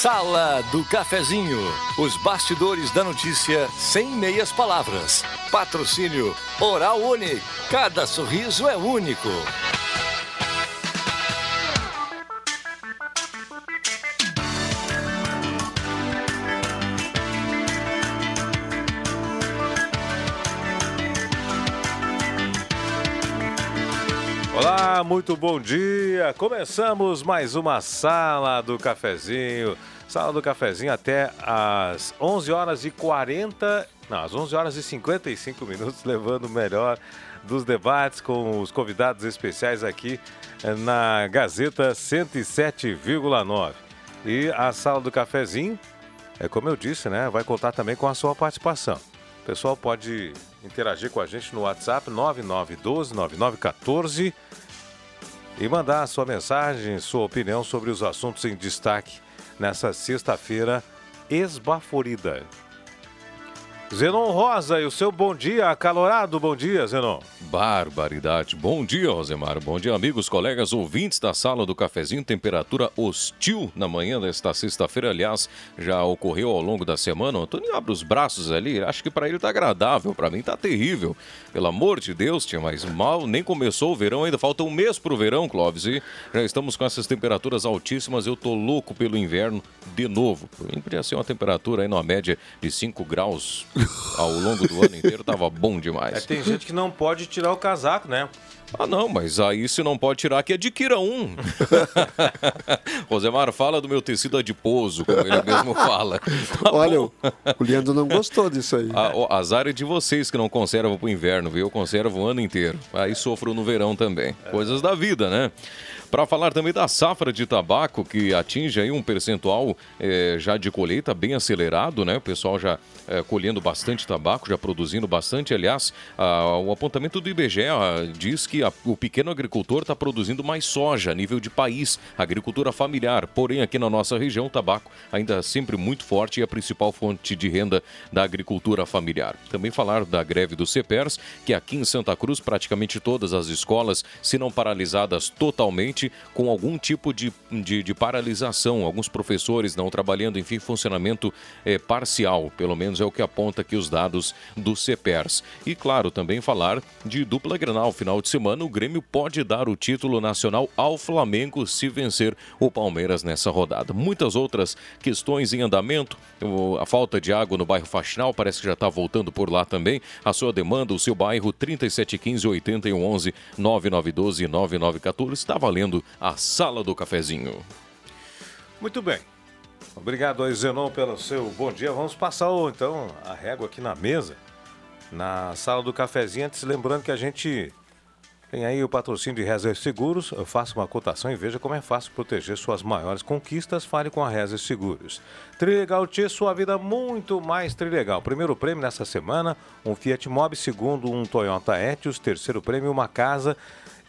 Sala do Cafezinho. Os bastidores da notícia sem meias palavras. Patrocínio Oral Unique. Cada sorriso é único. Muito bom dia. Começamos mais uma sala do cafezinho. Sala do cafezinho até às 11 horas e 40, não, às 11 horas e 55 minutos, levando o melhor dos debates com os convidados especiais aqui eh, na Gazeta 107,9. E a sala do cafezinho, é como eu disse, né, vai contar também com a sua participação. O pessoal pode interagir com a gente no WhatsApp 9912 9914 e mandar sua mensagem, sua opinião sobre os assuntos em destaque nessa sexta-feira esbaforida. Zenon Rosa e o seu bom dia, acalorado bom dia, Zenon. Barbaridade. Bom dia, Rosemar. Bom dia, amigos, colegas, ouvintes da sala do cafezinho. Temperatura hostil na manhã desta sexta-feira. Aliás, já ocorreu ao longo da semana. O Antônio abre os braços ali. Acho que para ele tá agradável. Para mim tá terrível. Pelo amor de Deus, tinha mais mal. Nem começou o verão ainda. Falta um mês pro verão, Clóvis. E já estamos com essas temperaturas altíssimas. Eu tô louco pelo inverno de novo. Podia ser uma temperatura aí na média de 5 graus ao longo do ano inteiro. Tava bom demais. É, tem gente que não pode tirar o casaco, né? Ah, não, mas aí se não pode tirar, que adquira um. Rosemar, fala do meu tecido adiposo, como ele mesmo fala. Tá Olha, o, o Leandro não gostou disso aí. A, o, azar é de vocês que não conservam pro inverno, viu? Eu conservo o ano inteiro. Aí sofro no verão também. Coisas da vida, né? Para falar também da safra de tabaco, que atinge aí um percentual é, já de colheita bem acelerado, né? O pessoal já é, colhendo bastante tabaco, já produzindo bastante. Aliás, o apontamento do IBGE a, diz que a, o pequeno agricultor está produzindo mais soja a nível de país, agricultura familiar. Porém, aqui na nossa região, o tabaco ainda é sempre muito forte e a principal fonte de renda da agricultura familiar. Também falar da greve do CEPERS, que aqui em Santa Cruz, praticamente todas as escolas, se não paralisadas totalmente, com algum tipo de, de, de paralisação, alguns professores não trabalhando, enfim, funcionamento é, parcial, pelo menos é o que aponta aqui os dados do CEPERS. E claro, também falar de dupla Grenal. Final de semana, o Grêmio pode dar o título nacional ao Flamengo se vencer o Palmeiras nessa rodada. Muitas outras questões em andamento, a falta de água no bairro Faxinal parece que já está voltando por lá também. A sua demanda, o seu bairro 3715 8111 9912 9914 está valendo a Sala do Cafezinho. Muito bem. Obrigado Zenon, pelo seu bom dia. Vamos passar então a régua aqui na mesa, na Sala do Cafezinho. Antes, lembrando que a gente tem aí o patrocínio de Rezer Seguros. Eu faço uma cotação e veja como é fácil proteger suas maiores conquistas. Fale com a Rezer Seguros. Trilegal T, sua vida muito mais trilegal. Primeiro prêmio nessa semana, um Fiat Mobi. Segundo, um Toyota Etios. Terceiro prêmio, uma casa.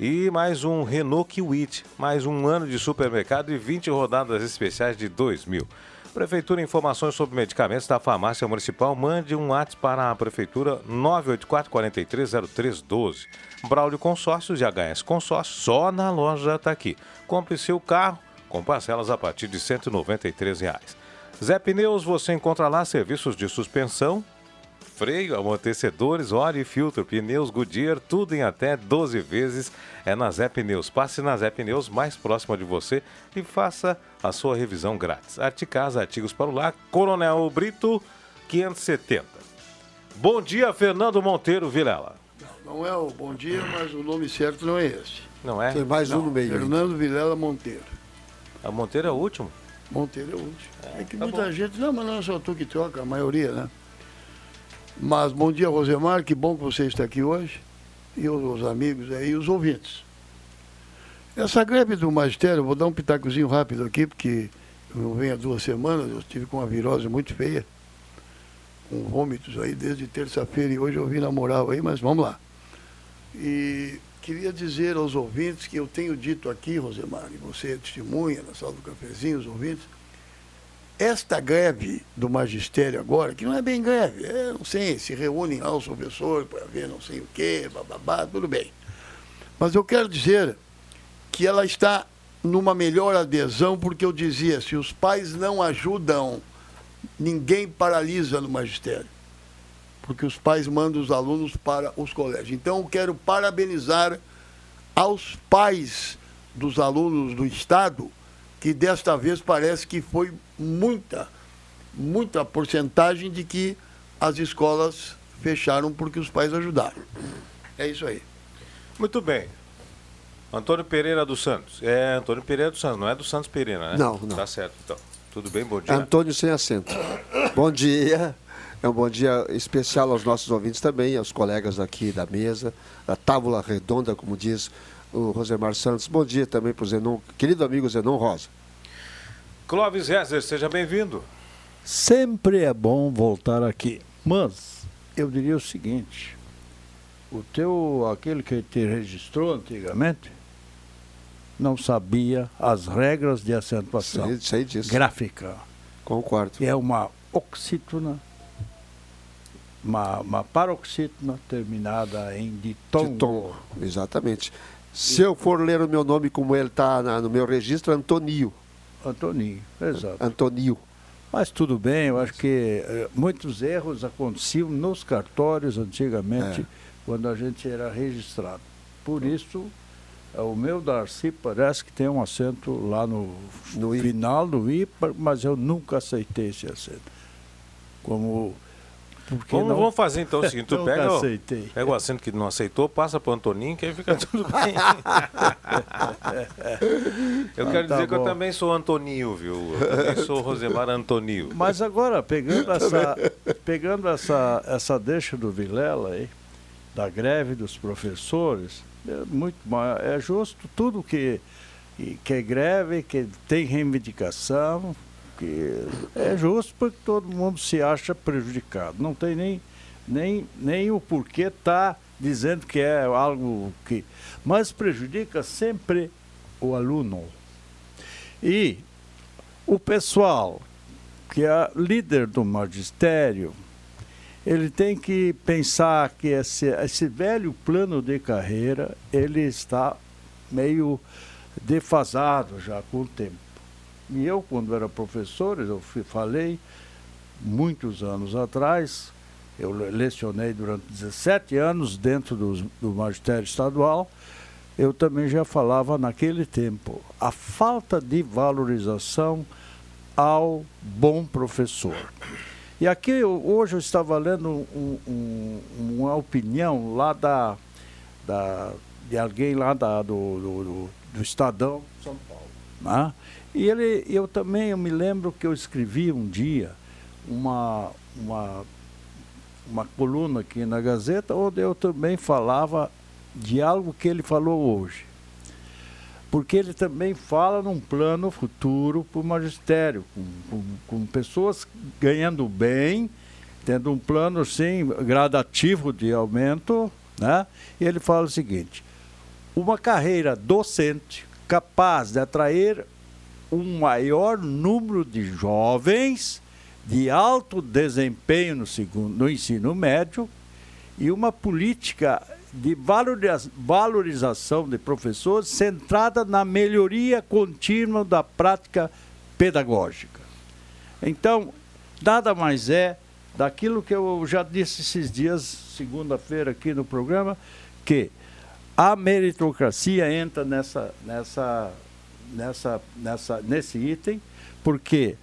E mais um Renault Kwid, mais um ano de supermercado e 20 rodadas especiais de 2 mil. Prefeitura, informações sobre medicamentos da farmácia municipal, mande um WhatsApp para a Prefeitura 984-430312. Braulio Consórcios e HS Consórcios, só na loja está aqui. Compre seu carro com parcelas a partir de 193 reais. Zé Pneus, você encontra lá serviços de suspensão, freio, amortecedores, óleo e filtro, pneus Goodyear, tudo em até 12 vezes. É na Zé Pneus. Passe na Zé Pneus mais próxima de você e faça a sua revisão grátis. Articasa, artigos para o lar, Coronel Brito, 570. Bom dia, Fernando Monteiro Vilela. Não, não é o bom dia, mas o nome certo não é esse. Não é? Tem mais não, um no meio. Fernando Vilela Monteiro. A Monteiro é o último? Monteiro é o último. É, é que tá muita bom. gente, não, mas não é só tu que troca, a maioria, né? Mas bom dia, Rosemar, que bom que você está aqui hoje. E os amigos aí, os ouvintes. Essa greve do magistério, vou dar um pitacozinho rápido aqui, porque eu não venho há duas semanas, eu estive com uma virose muito feia, com vômitos aí desde terça-feira e hoje eu vim na moral aí, mas vamos lá. E queria dizer aos ouvintes que eu tenho dito aqui, Rosemar, e você é testemunha na sala do cafezinho, os ouvintes, esta greve do magistério agora, que não é bem greve, é, não sei, se reúnem lá os professores para ver não sei o quê, bababá, tudo bem. Mas eu quero dizer que ela está numa melhor adesão, porque eu dizia, se os pais não ajudam, ninguém paralisa no magistério. Porque os pais mandam os alunos para os colégios. Então, eu quero parabenizar aos pais dos alunos do Estado, que desta vez parece que foi muita, muita porcentagem de que as escolas fecharam porque os pais ajudaram. É isso aí. Muito bem. Antônio Pereira dos Santos. É Antônio Pereira dos Santos, não é do Santos Pereira, né? Não, não. Tá certo, então. Tudo bem? Bom dia. Antônio sem acento. Bom dia. É um bom dia especial aos nossos ouvintes também, aos colegas aqui da mesa, da tábula redonda, como diz o Rosemar Santos. Bom dia também para o Zenon, querido amigo Zenon Rosa. Clóvis Rezer, seja bem-vindo. Sempre é bom voltar aqui. Mas eu diria o seguinte: o teu, aquele que te registrou antigamente, não sabia as regras de acentuação Sei, sei disso. gráfica. Concordo. É uma oxítona, uma, uma paroxítona terminada em ditongo. De tom. Exatamente. Se eu for ler o meu nome como ele está no meu registro, Antonio. Antoninho, exato. Antonio. Mas tudo bem, eu acho que eh, muitos erros aconteciam nos cartórios antigamente, É. quando a gente era registrado. Por isso, eh, o meu Darcy parece que tem um acento lá no, No final do I, mas eu nunca aceitei esse acento. Como. Porque Vamos, não, vamos fazer então o seguinte: tu pega, o- pega o acento que não aceitou, passa pro Antoninho, que aí fica tudo bem. eu quero tá dizer que eu também sou Antoninho, viu? Eu também sou Rosemar Antonio. Mas agora, pegando essa, pegando essa, essa deixa do Vilela aí, da greve dos professores, é muito é justo tudo que, que é greve, que tem reivindicação, que é justo porque todo mundo se acha prejudicado. Não tem nem, nem, nem o porquê tá dizendo que é algo que. Mas prejudica sempre o aluno. E o pessoal que é líder do magistério, ele tem que pensar que esse, esse velho plano de carreira, ele está meio defasado já com o tempo. E eu, quando era professor, eu falei muitos anos atrás, eu le- lecionei durante 17 anos dentro dos- do magistério estadual, eu também já falava naquele tempo a falta de valorização ao bom professor. E aqui eu- hoje eu estava lendo um- um- uma opinião lá da, da- de alguém lá da- do, do, do- do Estadão São Paulo. né? E ele, eu também eu me lembro que eu escrevi um dia uma, uma, uma coluna aqui na Gazeta, onde eu também falava de algo que ele falou hoje porque ele também fala num plano futuro para o magistério, com, com- com pessoas ganhando bem, tendo um plano sim gradativo de aumento, né? E ele fala o seguinte: uma carreira docente capaz de atrair um maior número de jovens de alto desempenho no, segundo, no ensino médio e uma política de valoriza- valorização de professores centrada na melhoria contínua da prática pedagógica. Então, nada mais é daquilo que eu já disse esses dias, segunda-feira aqui no programa, que a meritocracia entra nessa, nessa, nessa, nessa, nesse item, porque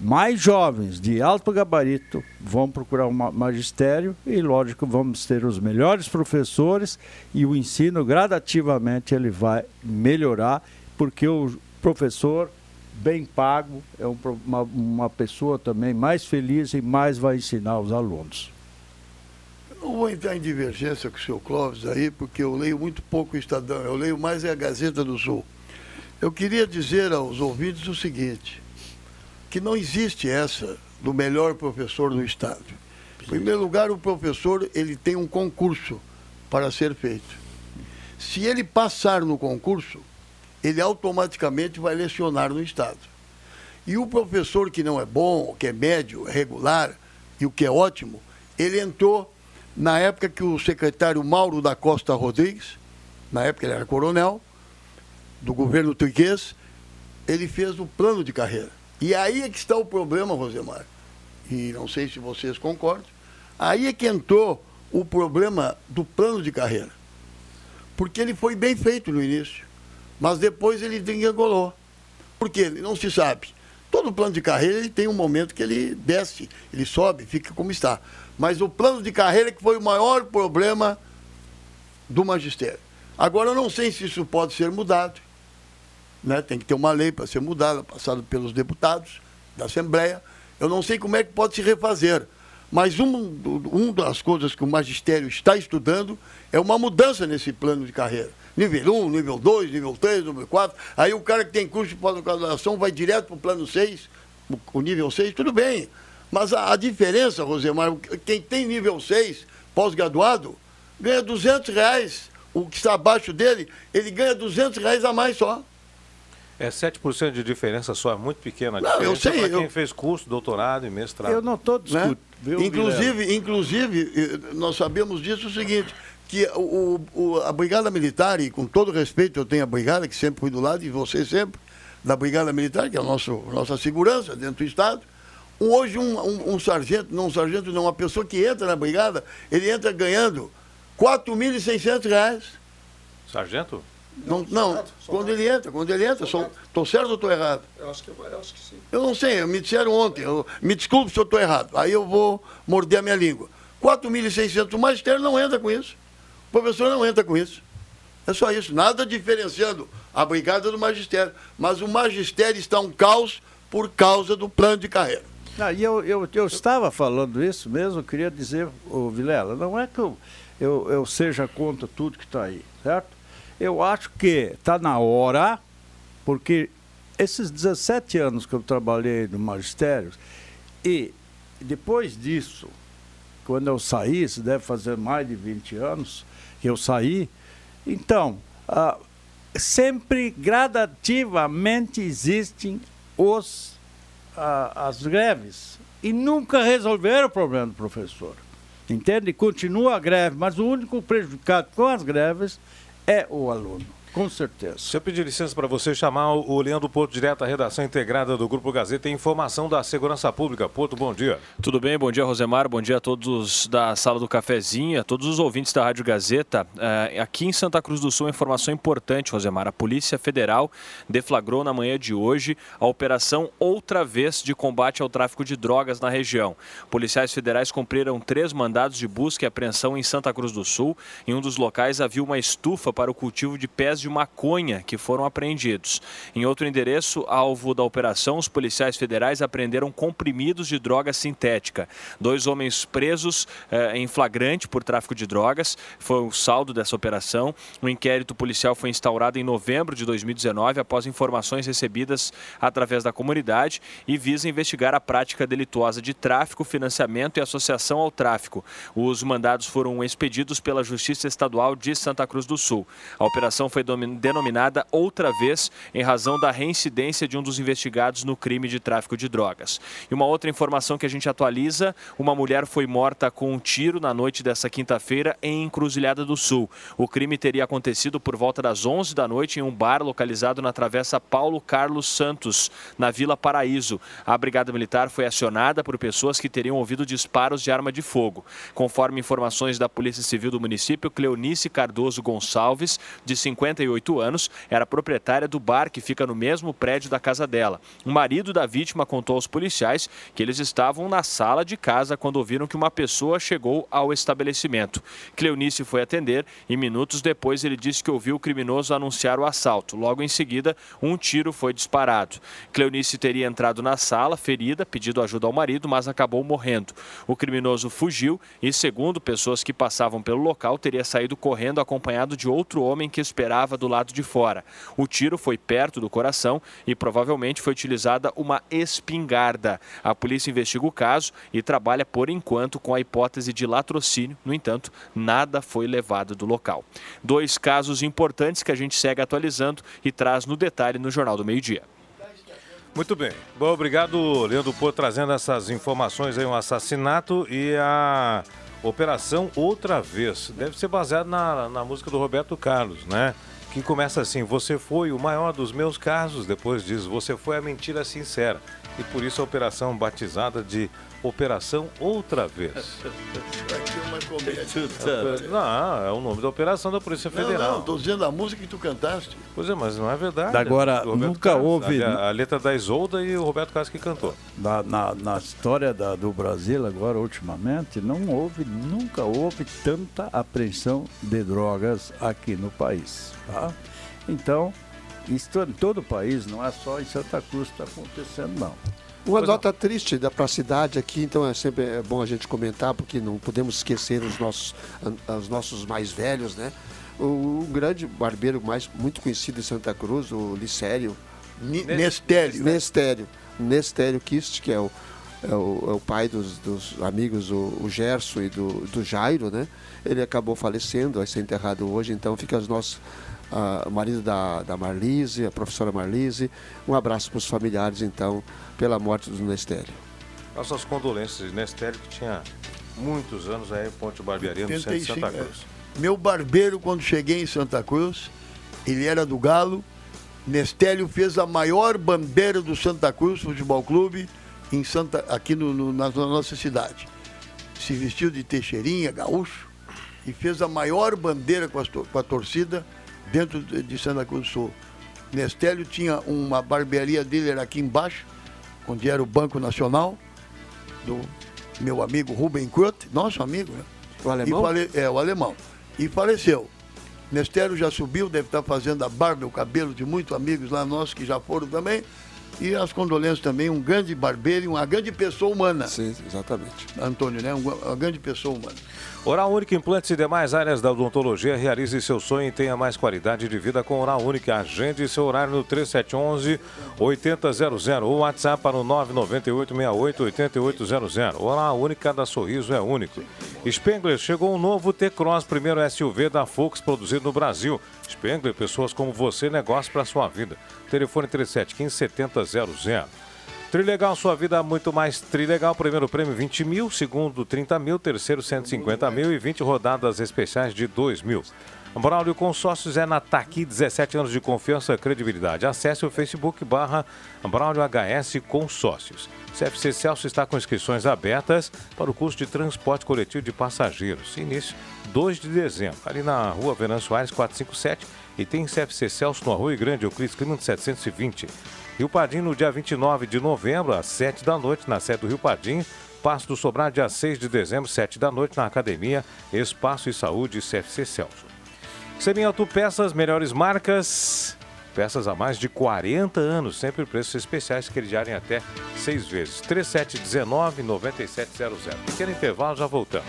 mais jovens de alto gabarito vão procurar o ma- magistério e, lógico, vamos ter os melhores professores e o ensino gradativamente ele vai melhorar, porque o professor bem pago é um uma, uma pessoa também mais feliz e mais vai ensinar os alunos. Não vou entrar em divergência com o seu Clóvis aí, porque eu leio muito pouco o Estadão, eu leio mais é a Gazeta do Sul. Eu queria dizer aos ouvintes o seguinte, que não existe essa do melhor professor do Estado. Em primeiro lugar, o professor ele tem um concurso para ser feito. Se ele passar no concurso, ele automaticamente vai lecionar no Estado. E o professor que não é bom, que é médio, regular e o que é ótimo, ele entrou na época que o secretário Mauro da Costa Rodrigues, na época ele era coronel, do governo turquês, ele fez o plano de carreira. E aí é que está o problema, Rosemar. E não sei se vocês concordam. Aí é que entrou o problema do plano de carreira. Porque ele foi bem feito no início, mas depois ele degringolou. Por quê? Não se sabe. Todo plano de carreira ele tem um momento que ele desce, ele sobe, fica como está. Mas o plano de carreira que foi o maior problema do magistério. Agora eu não sei se isso pode ser mudado. Né? Tem que ter uma lei para ser mudada, passada pelos deputados da Assembleia. Eu não sei como é que pode se refazer. Mas uma um das coisas que o magistério está estudando é uma mudança nesse plano de carreira. Nível 1, nível 2, nível 3, nível 4. Aí o cara que tem curso de pós-graduação vai direto para o plano 6, o nível 6, tudo bem. Mas a, a diferença, Rosemar, quem tem nível 6, pós-graduado, ganha 200 reais. O que está abaixo dele, ele ganha 200 reais a mais só. É 7% de diferença só, é muito pequena a Não, eu sei, para quem eu- fez curso, doutorado e mestrado. Eu não estou né? discutindo. viu, Inclusive, inclusive, eh, nós sabemos disso o seguinte, que o, o- a Brigada Militar, e com todo respeito eu tenho a Brigada, que sempre fui do lado, e você sempre, da Brigada Militar, que é a nosso, nossa segurança dentro do Estado, hoje um, um- um sargento, não um sargento não, uma pessoa que entra na Brigada, ele entra ganhando 4.600 reais. Sargento? Não, não, quando ele entra, quando ele entra, estou certo ou estou errado? Eu acho que, eu acho que sim. Eu não sei, me disseram ontem, eu- me desculpe se eu estou errado, aí eu vou morder a minha língua. 4.600, o magistério não entra com isso. O professor não entra com isso. É só isso, nada diferenciando a brigada do magistério. Mas o magistério está um caos por causa do plano de carreira. Ah, e eu, eu, eu estava falando isso mesmo, eu queria dizer, ô Vilela, não é que eu, eu, eu seja contra tudo que está aí, certo? Eu acho que está na hora, porque esses 17 anos que eu trabalhei no magistério, e depois disso, quando eu saí, isso deve fazer mais de 20 anos que eu saí, então, ah, sempre gradativamente existem os a- as greves e nunca resolveram o problema do professor. Entende? Continua a greve, mas o único prejudicado com as greves é o aluno, com certeza. Se eu pedir licença para você chamar o Leandro Porto direto à redação integrada do Grupo Gazeta, informação da segurança pública. Porto, bom dia. Tudo bem, bom dia Rosemar, bom dia a todos da sala do cafezinho, a todos os ouvintes da Rádio Gazeta. Eh, aqui em Santa Cruz do Sul, informação importante, Rosemar. A Polícia Federal deflagrou na manhã de hoje a operação Outra Vez de combate ao tráfico de drogas na região. Policiais federais cumpriram três mandados de busca e apreensão em Santa Cruz do Sul. Em um dos locais havia uma estufa para o cultivo de pés de maconha que foram apreendidos. Em outro endereço, alvo da operação, os policiais federais apreenderam comprimidos de droga sintética. Dois homens presos eh, em flagrante por tráfico de drogas. Foi o saldo dessa operação. O inquérito policial foi instaurado em novembro de 2019 após informações recebidas através da comunidade e visa investigar a prática delituosa de tráfico, financiamento e associação ao tráfico. Os mandados foram expedidos pela Justiça Estadual de Santa Cruz do Sul. A operação foi denominada outra vez em razão da reincidência de um dos investigados no crime de tráfico de drogas. E uma outra informação que a gente atualiza: uma mulher foi morta com um tiro na noite dessa quinta-feira em Encruzilhada do Sul. O crime teria acontecido por volta das 11 da noite em um bar localizado na Travessa Paulo Carlos Santos, na Vila Paraíso. A Brigada Militar foi acionada por pessoas que teriam ouvido disparos de arma de fogo. Conforme informações da Polícia Civil do município, Cleonice Cardoso Gonçalves, de 58 anos, era proprietária do bar que fica no mesmo prédio da casa dela. O marido da vítima contou aos policiais que eles estavam na sala de casa quando ouviram que uma pessoa chegou ao estabelecimento. Cleonice foi atender e minutos depois ele disse que ouviu o criminoso anunciar o assalto. Logo em seguida, um tiro foi disparado. Cleonice teria entrado na sala, ferida, pedido ajuda ao marido, mas acabou morrendo. O criminoso fugiu e, segundo pessoas que passavam pelo local, teria saído correndo acompanhado de outro homem que esperava do lado de fora. O tiro foi perto do coração e provavelmente foi utilizada uma espingarda. A polícia investiga o caso e trabalha por enquanto com a hipótese de latrocínio. No entanto, nada foi levado do local. Dois casos importantes que a gente segue atualizando e traz no detalhe no Jornal do Meio Dia. Muito bem. Bom, obrigado, Leandro, por trazendo essas informações aí, um assassinato e a Operação Outra Vez. Deve ser baseado na, na música do Roberto Carlos, né? Que começa assim: Você foi o maior dos meus casos. Depois diz: Você foi a mentira sincera. E por isso a operação batizada de Operação Outra Vez. É comédia. Não, é o nome da operação da Polícia Não, Federal. não, tô dizendo a música que tu cantaste. Pois é, mas não é verdade. Agora, nunca Carlos, houve- A, a letra da Isolda e o Roberto Carlos que cantou. Na, na, na história da- do Brasil, agora, ultimamente, não houve, nunca houve tanta apreensão de drogas aqui no país. Tá? Então, isso em todo o país, não é só em Santa Cruz que está acontecendo, não. Uma Pois nota triste para a cidade aqui, então é sempre é bom a gente comentar, porque não podemos esquecer os nossos, os nossos mais velhos, né? O, o grande barbeiro mais muito conhecido em Santa Cruz, o Licério, Nestério. Nestério, Nestério Kist, que é o, é o, é o pai dos, dos amigos, o, o Gerson e do, do Jairo, né? Ele acabou falecendo, vai ser enterrado hoje, então fica os nossos. Ah, o marido da, da Marlise, a professora Marlise. Um abraço para os familiares, então, pela morte do Nestério. Nossas condolências de Nestério, que tinha muitos anos aí, Ponte Barbearia, no centro de 85, Santa é. Cruz. Meu barbeiro, quando cheguei em Santa Cruz, ele era do Galo. Nestélio fez a maior bandeira do Santa Cruz Futebol Clube em Santa, aqui no, no- na, na nossa cidade. Se vestiu de teixeirinha, gaúcho, e fez a maior bandeira com, tor- com a torcida dentro de, Santa Cruz do Sul. Nestélio tinha uma barbearia dele, era aqui embaixo, onde era o Banco Nacional, do meu amigo Ruben Krut, nosso amigo, né? O alemão? E fale- É, o alemão. E faleceu. Nestério já subiu, deve estar fazendo a barba, o cabelo de muitos amigos lá nossos que já foram também. E as condolências também, um grande barbeiro e uma grande pessoa humana. Sim, exatamente. Antônio, né? Um- Uma grande pessoa humana. Oral Única Implantes e demais áreas da odontologia. Realize seu sonho e tenha mais qualidade de vida com Oral Única. Agende seu horário no 3711-8000 ou WhatsApp para o 998-68-8800. Oral Única, cada sorriso é único. Spengler, chegou um novo T-Cross, primeiro SUV da Fox produzido no Brasil. Spengler, pessoas como você, negócio para sua vida. Telefone 3715-7000. Trilegal, sua vida muito mais Trilegal. Primeiro prêmio 20 mil, segundo 30 mil, terceiro 150 mil e 20 rodadas especiais de 2 mil. Braulio Consórcios é na Taqui, 17 anos de confiança e credibilidade. Acesse o Facebook barra Braulio HS Consórcios. CFC Celso está com inscrições abertas para o curso de transporte coletivo de passageiros. Início 2 de dezembro, ali na rua Venâncio Aires 457 e tem CFC Celso no Arroio Grande, Euclides Clima 720. Rio Pardim no dia 29 de novembro, às 7 da noite, na sede do Rio Pardim. Passo do Sobrar, dia 6 de dezembro, 7 da noite, na Academia Espaço e Saúde CFC Celso. Semin Autopeças, melhores marcas, peças há mais de 40 anos, sempre preços especiais que eles diarem até seis vezes. 3719-9700. Pequeno intervalo, já voltamos.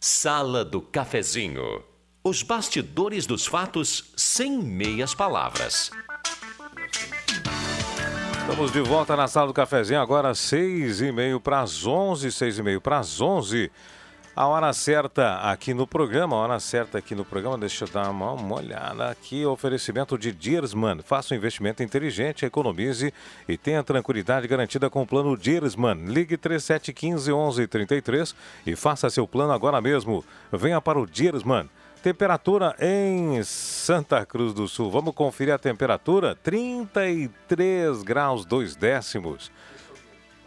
Sala do Cafezinho. Os bastidores dos fatos sem meias palavras. Estamos de volta na sala do cafezinho, agora seis e meio para as onze, seis e meio para as onze. A hora certa aqui no programa, a hora certa aqui no programa, deixa eu dar uma, uma olhada aqui, oferecimento de Diersman. Faça um investimento inteligente, economize e tenha tranquilidade garantida com o plano Diersman. Ligue 3715 1133 e faça seu plano agora mesmo. Venha para o Diersman. Temperatura em Santa Cruz do Sul. Vamos conferir a temperatura? 33 graus 2 décimos.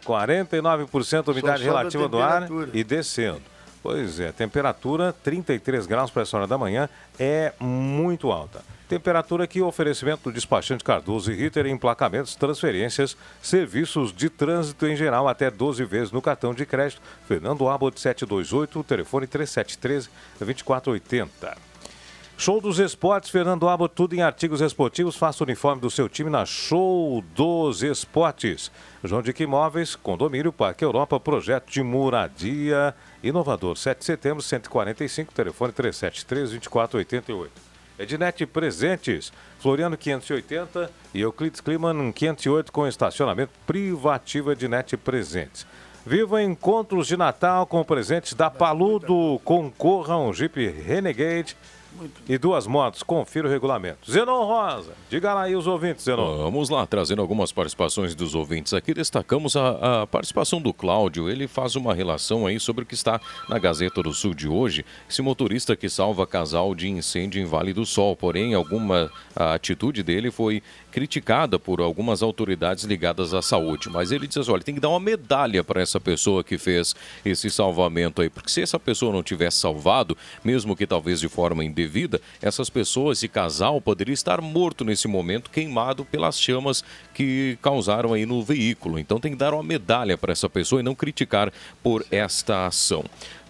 49% umidade relativa do ar e descendo. Pois é, temperatura 33 graus para essa hora da manhã é muito alta. Temperatura aqui, oferecimento do despachante Cardoso e Ritter, emplacamentos, transferências, serviços de trânsito em geral, até 12 vezes no cartão de crédito. Fernando Abbott 728, telefone 3713 2480. Show dos Esportes, Fernando Abbott, tudo em artigos esportivos. Faça o uniforme do seu time na Show dos Esportes. João Dick Imóveis, Condomínio Parque Europa, projeto de moradia inovador. 7 de setembro, 145, telefone 373-2488. Ednet Presentes, Floriano 580 e Euclides Kliman 508 com estacionamento privativo Ednet Presentes. Viva encontros de Natal com presentes da Paludo. Concorra um Jeep Renegade e duas motos. Confira o regulamento. Zenon Rosa, diga lá aí os ouvintes, Zenon. Vamos lá, trazendo algumas participações dos ouvintes aqui. Destacamos a, a, participação do Cláudio. Ele faz uma relação aí sobre o que está na Gazeta do Sul de hoje. Esse motorista que salva casal de incêndio em Vale do Sol. Porém, alguma atitude dele foi criticada por algumas autoridades ligadas à saúde. Mas ele diz assim, olha, tem que dar uma medalha para essa pessoa que fez esse salvamento aí. Porque se essa pessoa não tivesse salvado, mesmo que talvez de forma indevida, essas pessoas, esse casal, poderia estar morto nesse momento, queimado pelas chamas que causaram aí no veículo. Então tem que dar uma medalha para essa pessoa e não criticar por esta ação.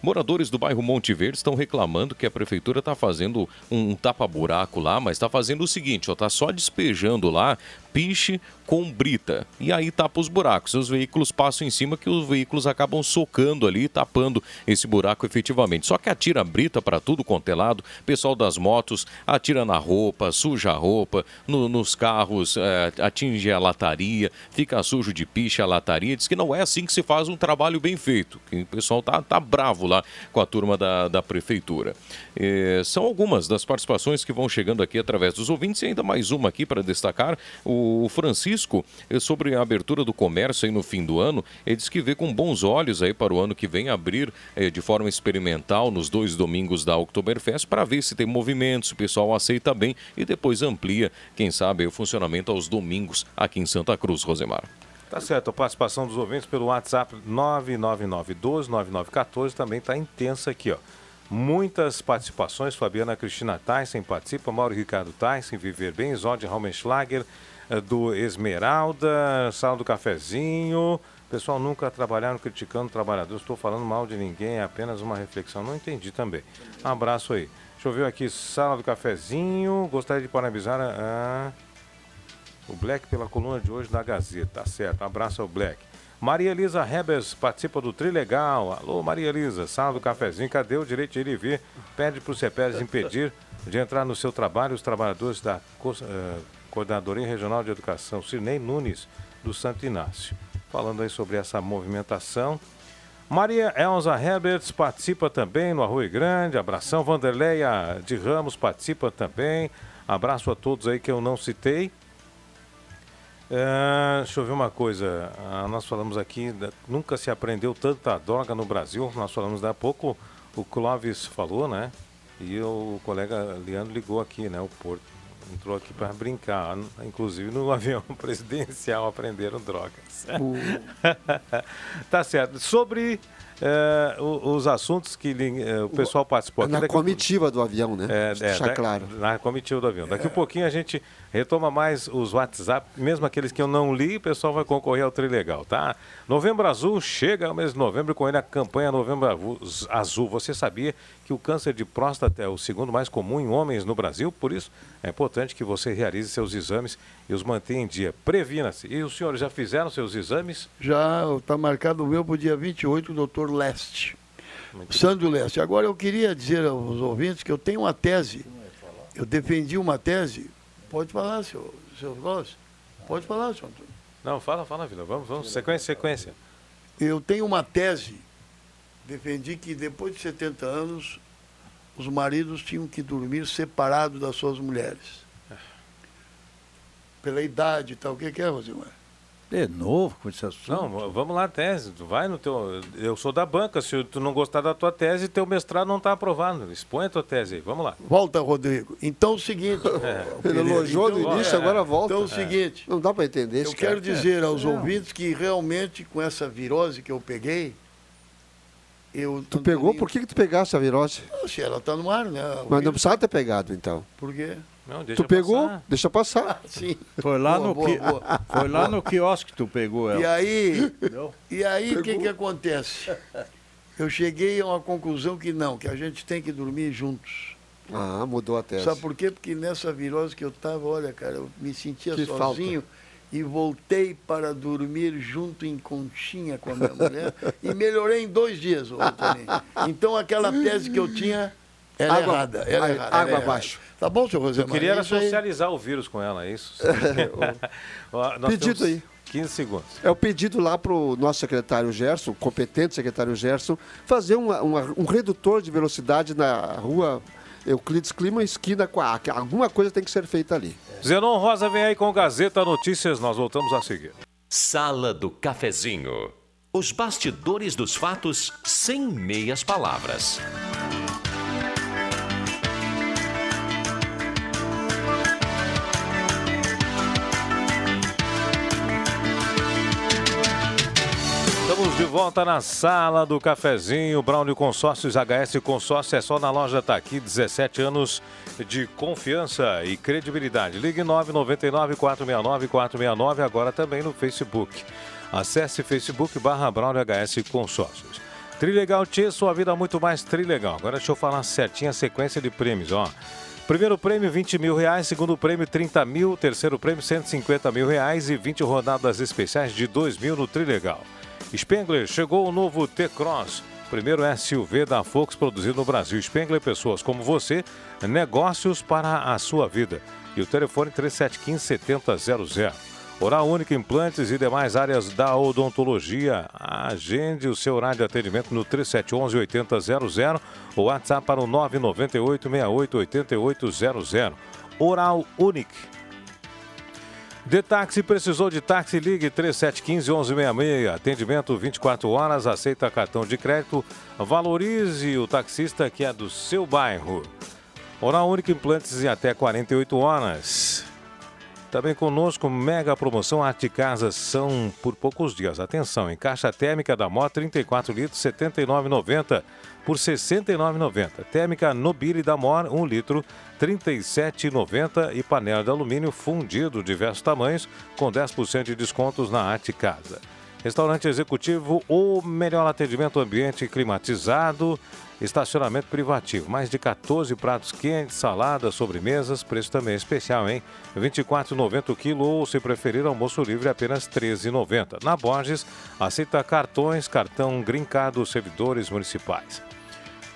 Moradores do bairro Monte Verde estão reclamando que a prefeitura está fazendo um tapa-buraco lá, mas está fazendo o seguinte, está só despejando lá piche com brita. E aí tapa os buracos. Os veículos passam em cima que os veículos acabam socando ali, tapando esse buraco efetivamente. Só que atira brita para tudo quanto é lado. Pessoal das motos atira na roupa, suja a roupa, no, nos carros é, atinge a lataria, fica sujo de piche a lataria. Diz que não é assim que se faz um trabalho bem feito. Que o pessoal tá, tá bravo lá com a turma da, da prefeitura. É, são algumas das participações que vão chegando aqui através dos ouvintes e ainda mais uma aqui para destacar. O o Francisco, eh, sobre a abertura do comércio aí no fim do ano, ele diz que vê com bons olhos aí para o ano que vem abrir eh, de forma experimental nos dois domingos da Oktoberfest para ver se tem movimento, se o pessoal aceita bem e depois amplia, quem sabe, o funcionamento aos domingos aqui em Santa Cruz, Rosemar. Tá certo, a participação dos ouvintes pelo WhatsApp 999129914 também está intensa aqui, ó. Muitas participações, Fabiana Cristina Tyson participa, Mauro Ricardo Tyson, Viver Bem, Zod Raumenschlager, do Esmeralda, Sala do Cafezinho. Pessoal, nunca trabalharam criticando trabalhadores. Estou falando mal de ninguém, é apenas uma reflexão. Não entendi também. Um abraço aí. Deixa eu ver aqui, Sala do Cafezinho. Gostaria de parabenizar a, o Black pela coluna de hoje da Gazeta. Tá certo, um abraço ao Black. Maria Elisa Rebes participa do Trilegal. Alô, Maria Elisa, sala do cafezinho, cadê o direito de ir e vir? Pede para o CEPES impedir de entrar no seu trabalho os trabalhadores da uh, Coordenadoria Regional de Educação, Cirnei Nunes, do Santo Inácio. Falando aí sobre essa movimentação. Maria Elza Herberts participa também no Arroio Grande. Abração. Vanderleia de Ramos participa também. Abraço a todos aí que eu não citei. É, deixa eu ver uma coisa. Ah, nós falamos aqui, nunca se aprendeu tanta droga no Brasil. Nós falamos há pouco, o Clóvis falou, né? E o colega Leandro ligou aqui, né? O Porto entrou aqui para brincar. Inclusive no avião presidencial aprenderam drogas. Uh. tá certo. Sobre é, os assuntos que é, o pessoal participou. Na comitiva do avião, né? É, é, da, claro. Na comitiva do avião. Daqui a pouquinho a gente retoma mais os WhatsApp, mesmo aqueles que eu não li, o pessoal vai concorrer ao Trilegal, tá? Novembro Azul chega ao mês de novembro com ele a campanha Novembro Azul. Você sabia que o câncer de próstata é o segundo mais comum em homens no Brasil? Por isso, é importante que você realize seus exames e os mantenha em dia. Previna-se. E os senhores já fizeram seus exames? Já, está marcado o meu para o dia 28, doutor Leste. Muito Sandro. Leste. Agora eu queria dizer aos ouvintes que eu tenho uma tese. Eu defendi uma tese. Pode falar, senhor, senhor Flores. Pode falar, senhor Antônio. Não, fala, fala, Vila. Vamos, vamos. Sequência, sequência. Eu tenho uma tese. Defendi que depois de 70 anos, os maridos tinham que dormir separados das suas mulheres pela idade e tal. O que, que é, Rosimar? De novo com esse assunto? Não, vamos lá, tese. Tu vai no teu. Eu sou da banca. Se tu não gostar da tua tese, teu mestrado não está aprovado. Expõe a tua tese aí. Vamos lá. Volta, Rodrigo. Então é o seguinte. É. Ele elogiou então, no início, é. agora volta. Então é o seguinte. Não dá para entender Eu quero dizer aos ouvintes que realmente com essa virose que eu peguei. Eu, tu pegou? Por que, que tu pegaste a virose? Não, se ela está no ar, né? Mas não precisava ter pegado, então. Por quê? Não, tu pegou? Passar. Deixa passar. sim. Foi lá, boa, no boa, qui... boa. Foi lá no quiosque que tu pegou ela. E aí, e aí o que, que acontece? Eu cheguei a uma conclusão que não, que a gente tem que dormir juntos. Ah, mudou a tese. Sabe por quê? Porque nessa virose que eu estava, olha, cara, eu me sentia que sozinho. Falta e voltei para dormir junto em conchinha com a minha mulher e melhorei em dois dias. Então aquela tese que eu tinha era água, errada. Era errada água abaixo. Tá bom, senhor Rosemar? Eu queria era socializar aí. o vírus com ela, é isso? Pedido aí. 15 segundos. É o pedido lá para o nosso secretário Gerson, competente secretário Gerson, fazer uma, uma, um redutor de velocidade na rua Euclides Clima, esquina com a ACA. Alguma coisa tem que ser feita ali. Zenon Rosa vem aí com Gazeta Notícias, nós voltamos a seguir. Sala do Cafezinho. Os bastidores dos fatos sem meias palavras. Estamos de volta na sala do cafezinho. Brown Consórcios HS Consórcio é só na loja tá aqui. 17 anos de confiança e credibilidade. Ligue 999 469 469 agora também no Facebook. Acesse Facebook barra Brown HS Consórcios. Trilegal Tchê, sua vida muito mais trilegal. Agora deixa eu falar certinho a sequência de prêmios, ó. Primeiro prêmio, 20 mil reais. Segundo prêmio, 30 mil. Terceiro prêmio, 150 mil reais. E 20 rodadas especiais de 2 mil no Trilegal. Spengler, chegou o novo T-Cross. Primeiro SUV da Fox produzido no Brasil. Spengler, pessoas como você, negócios para a sua vida. E o telefone 3715-7000. Oral Única Implantes e demais áreas da odontologia. Agende o seu horário de atendimento no 3711-8000 ou WhatsApp para o 998-688800. Oral Unique. De táxi, precisou de táxi, ligue 3715-1166. Atendimento 24 horas, aceita cartão de crédito. Valorize o taxista que é do seu bairro. Oral Única Implantes em até 48 horas. Também conosco, mega promoção Arte Casas são por poucos dias. Atenção, em caixa térmica da Mó 34 litros, R$ 79,90 por R$ 69,90. Térmica Nobile da Mor, 1 litro, R$ 37,90 e panela de alumínio fundido, diversos tamanhos, com 10% de descontos na Arte Casa. Restaurante executivo, o melhor atendimento ambiente climatizado, estacionamento privativo. Mais de 14 pratos quentes, saladas, sobremesas, preço também especial, hein? R$ 24,90 o quilo ou, se preferir, almoço livre apenas R$ 13,90. Na Borges, aceita cartões, cartão grincado, servidores municipais.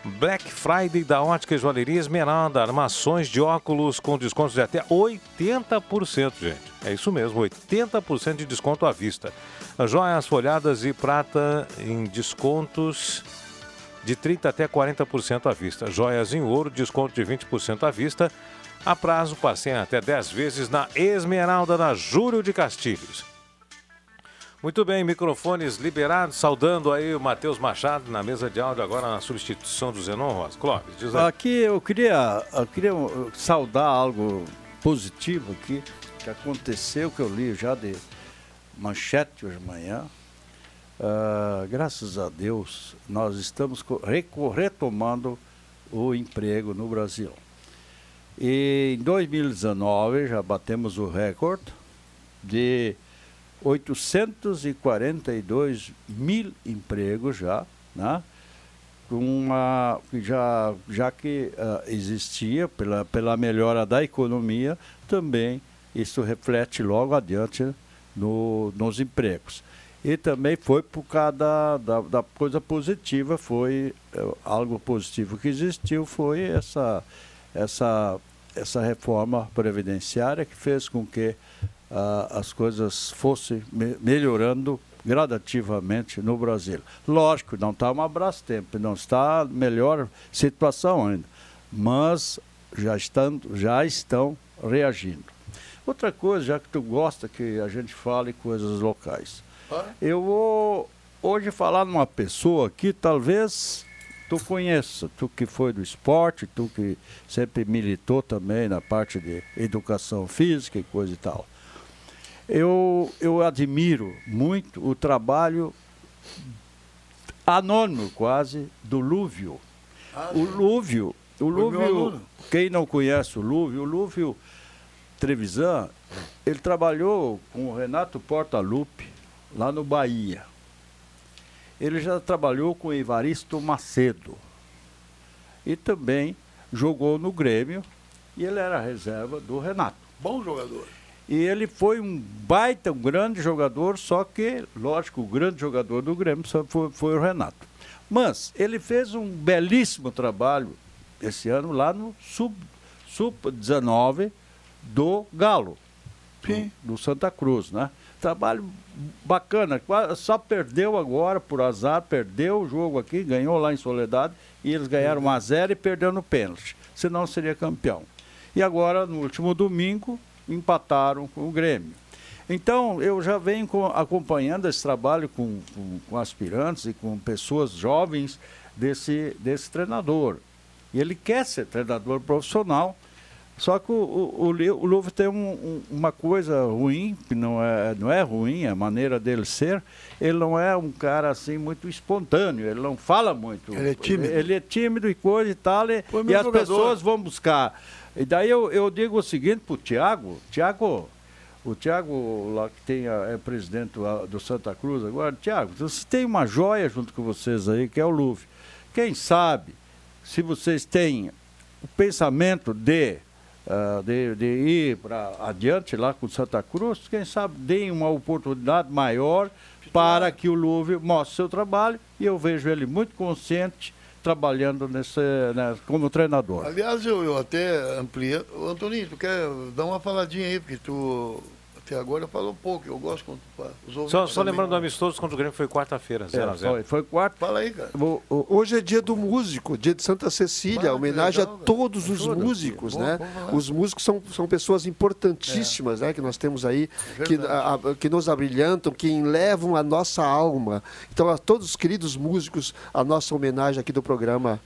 Black Friday da Ótica e Joalheria Esmeralda. Armações de óculos com descontos de até 80%, gente. É isso mesmo, 80% de desconto à vista. Joias folhadas e prata em descontos de 30% até 40% à vista. Joias em ouro, desconto de 20% à vista. A prazo, passem até 10 vezes na Esmeralda, na Júlio de Castilhos. Muito bem, microfones liberados, saudando aí o Matheus Machado na mesa de áudio agora na substituição do Zenon Rosa. Clóvis, diz aí. Aqui eu queria, eu queria saudar algo positivo aqui, que aconteceu, que eu li já de manchete hoje de manhã. Uh, graças a Deus, nós estamos retomando o emprego no Brasil. E em 2019 já batemos o recorde de 842 mil empregos já, né? Uma, já, já que uh, existia, pela, pela melhora da economia, também isso reflete logo adiante no, nos empregos. E também foi por causa da, da, da coisa positiva, foi uh, algo positivo que existiu, foi essa, essa, essa reforma previdenciária que fez com que uh, as coisas fossem me melhorando gradativamente no Brasil. Lógico, não está uma abraço tempo, não está melhor situação ainda, mas já estão, já estão reagindo. Outra coisa, já que tu gosta que a gente fale coisas locais. Eu vou hoje falar numa pessoa que talvez tu conheça, tu que foi do esporte, tu que sempre militou também na parte de educação física e coisa e tal. Eu, eu admiro muito o trabalho anônimo quase do Lúvio. Ah, o Lúvio, o Lúvio, quem não conhece o Lúvio, o Lúvio Trevisan, ele trabalhou com o Renato Portaluppi lá no Bahia. Ele já trabalhou com o Evaristo Macedo. E também jogou no Grêmio e ele era reserva do Renato. Bom jogador. E ele foi um baita, um grande jogador, só que, lógico, o grande jogador do Grêmio foi, foi o Renato. Mas ele fez um belíssimo trabalho esse ano lá no Sub-19 do Galo, Sim. Do, do Santa Cruz, né? Trabalho bacana, só perdeu agora por azar, perdeu o jogo aqui, ganhou lá em Soledade e eles ganharam 1 a 0 e perdeu no pênalti. senão seria campeão. E agora, no último domingo, empataram com o Grêmio. Então, eu já venho com, acompanhando esse trabalho com, com, com, aspirantes e com pessoas jovens desse, desse treinador. E ele quer ser treinador profissional, só que o, o, o Louvre tem um, um, uma coisa ruim, que não é, não é ruim, é a maneira dele ser. Ele não é um cara assim muito espontâneo, ele não fala muito. Ele é tímido. Ele, ele é tímido e coisa e tal, e, e as pessoas vão buscar. E daí eu, eu digo o seguinte para o Tiago, Tiago, o Tiago, lá que tem a, é presidente do, do Santa Cruz agora, Tiago, você tem uma joia junto com vocês aí, que é o Louvre. Quem sabe, se vocês têm o pensamento de, uh, de, de, ir para adiante lá com Santa Cruz, quem sabe deem uma oportunidade maior para que o Louvre mostre seu trabalho e eu vejo ele muito consciente trabalhando nesse, né, como treinador. Aliás, eu, eu até ampliei. Antoninho, tu quer dar uma faladinha aí, porque tu até agora falou pouco, eu gosto quando os Só, só lembrando do amistoso contra o Grêmio, foi quarta-feira, 0x0. É, foi, foi quarta. Fala aí, cara. O, o, hoje é dia do músico, dia de Santa Cecília, homenagem legal, a todos os músicos, bom, né? os músicos são, são pessoas importantíssimas, é. né? Que nós temos aí, é que, a, a, que nos abrilhantam, que levam a nossa alma. Então, a todos os queridos músicos, a nossa homenagem aqui do programa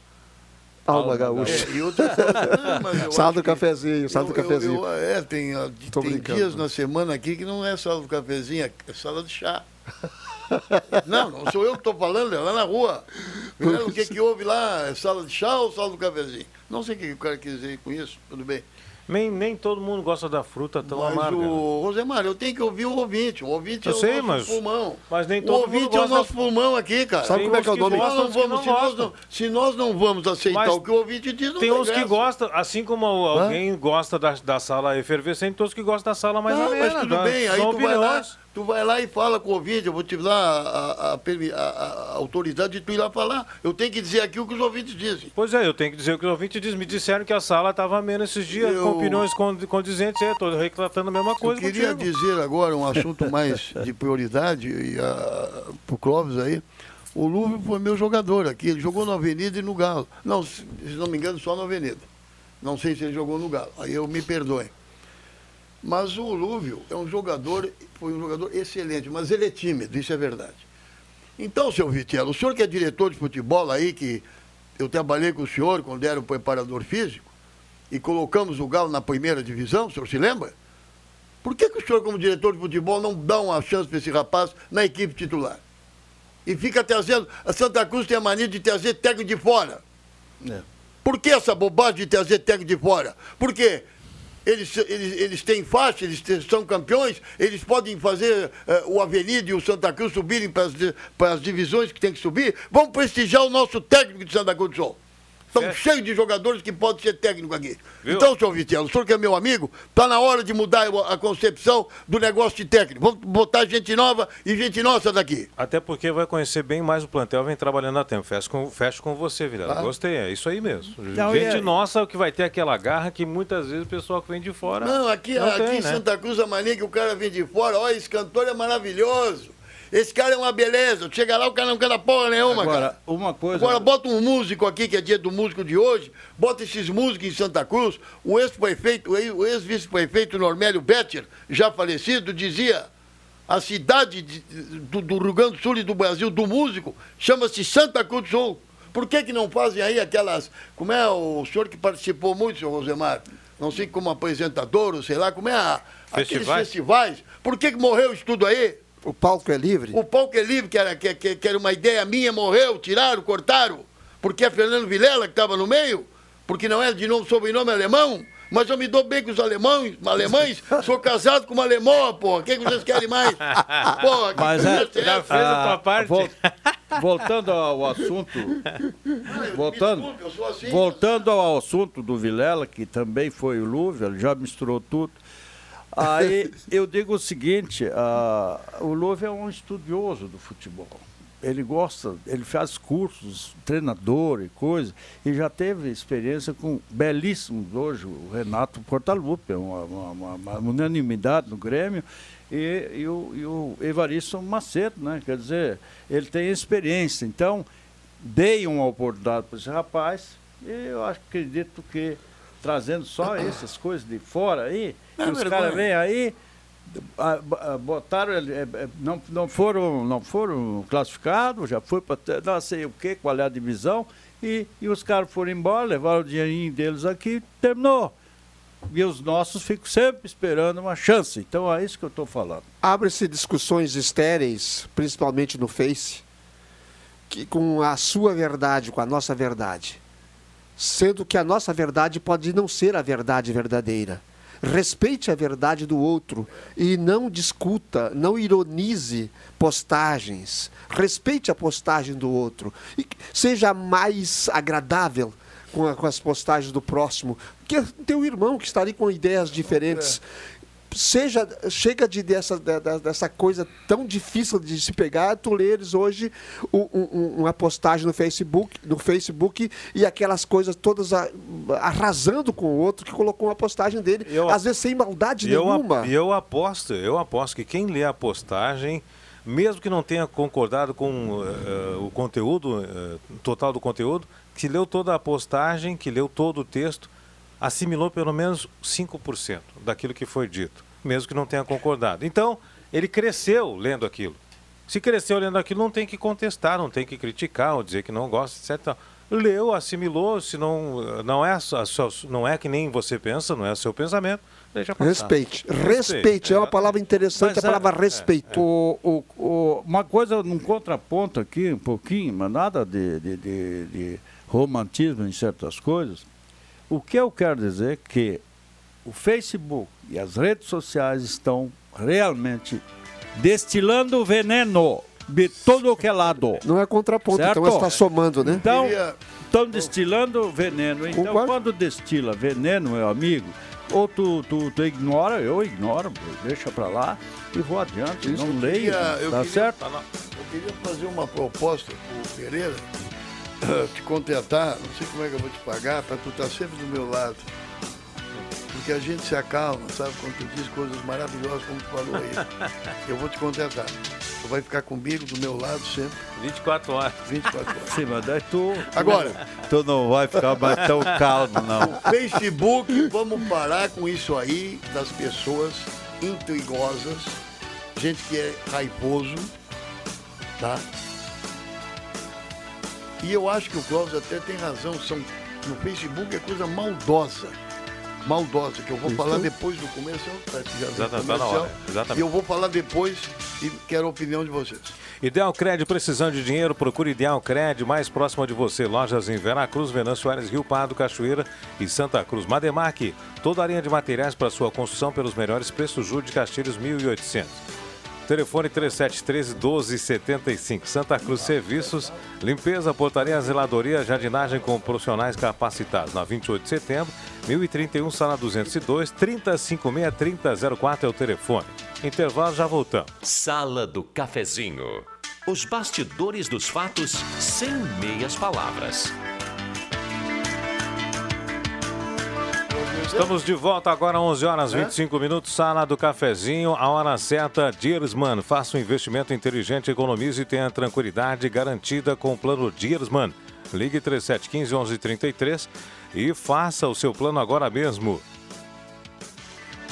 Alma Gaúcha. É, e outra coisa, sala do cafezinho, sala do cafezinho. Eu, eu, é, tem, tem dias na semana aqui que não é sala do cafezinho, é sala de chá. Não, não sou eu que estou falando, é lá na rua. O que, que houve lá? É sala de chá ou sala do cafezinho? Não sei o que o cara quis dizer com isso, tudo bem. Nem, nem todo mundo gosta da fruta tão mas amarga. O Rosemar, eu tenho que ouvir o ouvinte. O ouvinte eu é sei, o nosso mas, pulmão. Mas nem todo o ouvinte é o nosso pulmão aqui, cara. Sabe como é que é o nome? Nós não vamos, se, nós não, se nós não vamos aceitar mas o que o ouvinte diz, não tem uns que gostam, assim como alguém gosta da, da sala efervescente, tem uns que gostam da sala mais não, amena. Mas tudo bem, aí tu vai lá Tu vai lá e fala com o ouvinte, eu vou te dar a, a, a, a, autoridade de tu ir lá falar. Eu tenho que dizer aqui o que os ouvintes dizem. Pois é, eu tenho que dizer o que os ouvintes dizem. Me disseram que a sala estava amena esses dias, eu... com opiniões condizentes. É, estou retratando a mesma coisa. Eu queria contigo. dizer agora um assunto mais de prioridade para o Clóvis aí. O Louvre foi meu jogador aqui. Ele jogou na Avenida e no Galo. Não, se não me engano, só na Avenida. Não sei se ele jogou no Galo. Aí eu me perdoe. Mas o Lúvio é um jogador, foi um jogador excelente, mas ele é tímido, isso é verdade. Então, seu Vitello, o senhor que é diretor de futebol aí, que eu trabalhei com o senhor quando era o preparador físico, e colocamos o Galo na primeira divisão, o senhor se lembra? Por que, que o senhor, como diretor de futebol, não dá uma chance para esse rapaz na equipe titular? E fica trazendo. A Santa Cruz tem a mania de trazer técnico de fora. É. Por que essa bobagem de trazer técnico de fora? Por quê? Eles, eles, eles têm faixa, eles são campeões, eles podem fazer uh, o Avenida e o Santa Cruz subirem para as divisões que tem que subir. Vamos prestigiar o nosso técnico de Santa Cruz do Sul. Estão é. cheios de jogadores que podem ser técnico aqui. Viu? Então, senhor Vitello, o senhor que é meu amigo, está na hora de mudar a concepção do negócio de técnico. Vamos botar gente nova e gente nossa daqui. Até porque vai conhecer bem mais o plantel, vem trabalhando há tempo. Fecho com, fecho com você, Vilela. Ah. Gostei, é isso aí mesmo. Não, gente é... nossa que vai ter aquela garra que muitas vezes o pessoal que vem de fora. Não, aqui, não aqui tem, em né? Santa Cruz, a mania que o cara vem de fora, olha, esse cantor é maravilhoso. Esse cara é uma beleza. Chega lá, o cara não canta porra nenhuma, Agora, cara. uma coisa... Agora, bota um músico aqui, que é dia do músico de hoje, bota esses músicos em Santa Cruz. O ex-prefeito, o ex-vice-prefeito Normélio Betcher, já falecido, dizia a cidade de, do, do, Rio Grande do Sul e do Brasil do músico chama-se Santa Cruz do Sul. Por que, que não fazem aí aquelas. Como é o senhor que participou muito, senhor Rosemar? Não sei como apresentador, ou sei lá, como é a, festivais? aqueles festivais. Por que, que morreu isso tudo aí? O palco é livre? O palco é livre, que era, que, que era uma ideia minha, morreu, tiraram, cortaram. Porque é Fernando Vilela que estava no meio, porque não é de novo sobrenome alemão. Mas eu me dou bem com os alemães, alemães, sou casado com uma alemã, pô. O que, que vocês querem mais? Pô, mas é, já fez a tua parte. voltando ao assunto. voltando, desculpe, assim, voltando ao assunto do Vilela, que também foi o ele já misturou tudo. Aí eu digo o seguinte: uh, o Louve é um estudioso do futebol. Ele gosta, ele faz cursos, treinador e coisa, e já teve experiência com belíssimos hoje, o Renato Portaluppi, é uma, uma, uma, unanimidade no Grêmio, e, e, o, e o Evaristo Macedo, né? Quer dizer, ele tem experiência. Então, dei uma oportunidade para esse rapaz, Eu acho, acredito que trazendo só essas coisas de fora aí, É que os caras vêm aí, botaram, é, é, não, não, foram, não foram classificados, já foi para não sei o que, qual é a divisão, e, e os caras foram embora, levaram o dinheirinho deles aqui, terminou. E os nossos ficam sempre esperando uma chance. Então é isso que eu estou falando. Abre-se discussões estéreis, principalmente no Face, que com a sua verdade, com a nossa verdade. Sendo que a nossa verdade pode não ser a verdade verdadeira. Respeite a verdade do outro e não discuta, não ironize postagens. Respeite a postagem do outro. E seja mais agradável com, a- com as postagens do próximo. Que é teu irmão que está ali com ideias diferentes seja chega de dessa, da- dessa coisa tão difícil de se pegar, tu leres hoje um- um- uma postagem no Facebook, no Facebook e aquelas coisas todas a- arrasando com o outro que colocou uma postagem dele, Eu- às vezes sem maldade eu, nenhuma. e eu aposto, eu aposto que quem lê a postagem, mesmo que não tenha concordado com eh, o conteúdo, eh, total do conteúdo, que leu toda a postagem, que leu todo o texto, assimilou pelo menos 5% daquilo que foi dito, mesmo que não tenha concordado. Então, ele cresceu lendo aquilo. Se cresceu lendo aquilo, não tem que contestar, não tem que criticar ou dizer que não gosta, etc. Leu, assimilou, se não, não, é, a sua- não é que nem você pensa, não é o seu pensamento, deixa passar. Respeite. Respeite. É uma palavra interessante, Mas a é- palavra respeito. O, o, o- uma coisa num contraponto aqui, um pouquinho, mas nada de, de, de- de romantismo em certas coisas. O que eu quero dizer é que o Facebook e as redes sociais estão realmente destilando o veneno de todo que é lado. Não é contraponto, Certo? então está somando, né? Então, estão destilando veneno. Então, Concordo. quando destila veneno, meu amigo, ou tu, tu, tu ignora, eu ignoro, deixa pra lá e vou adiante, não leio, tá queria- certo? Eu queria fazer uma proposta pro Pereira, te contratar, não sei como é que eu vou te pagar, para tu estar sempre do meu lado. Porque a gente se acalma, sabe? Quando tu diz coisas maravilhosas como tu falou aí. Eu vou te contratar. Tu vai ficar comigo do meu lado sempre, 24 horas. 24 horas. Sim, mas daí tu, Agora, tu não vai ficar mais tão calmo, não. Facebook, vamos parar com isso aí das pessoas intrigosas, gente que é raivoso, tá? E eu acho que o Clóvis até tem razão, são, no Facebook é coisa maldosa. Maldosa, que eu vou falar depois do comercial, parece que já Exatamente, tá na comercial, hora, exatamente. E eu vou falar depois e quero a opinião de vocês. Ideal Cred, precisando de dinheiro, procure Ideal Cred, mais próxima de você. Lojas em Veracruz, Venâncio Aires, Rio Pardo, Cachoeira e Santa Cruz. Mademac, toda a linha de materiais para sua construção pelos melhores preços. Júlio de Castilhos, 1.800. Telefone 3713-1275. Santa Cruz Serviços, limpeza, portaria, zeladoria, jardinagem com profissionais capacitados. Na 28 de setembro, 1031, sala 202, 3056-3004 é o telefone. Intervalo, já voltamos. Sala do Cafezinho. Os bastidores dos fatos sem meias palavras. Estamos de volta agora, 11 horas 25 minutos, sala do cafezinho, a hora certa, Diersman. Faça um investimento inteligente, economize e tenha tranquilidade garantida com o plano Diersman. Ligue 3715 1133 e faça o seu plano agora mesmo.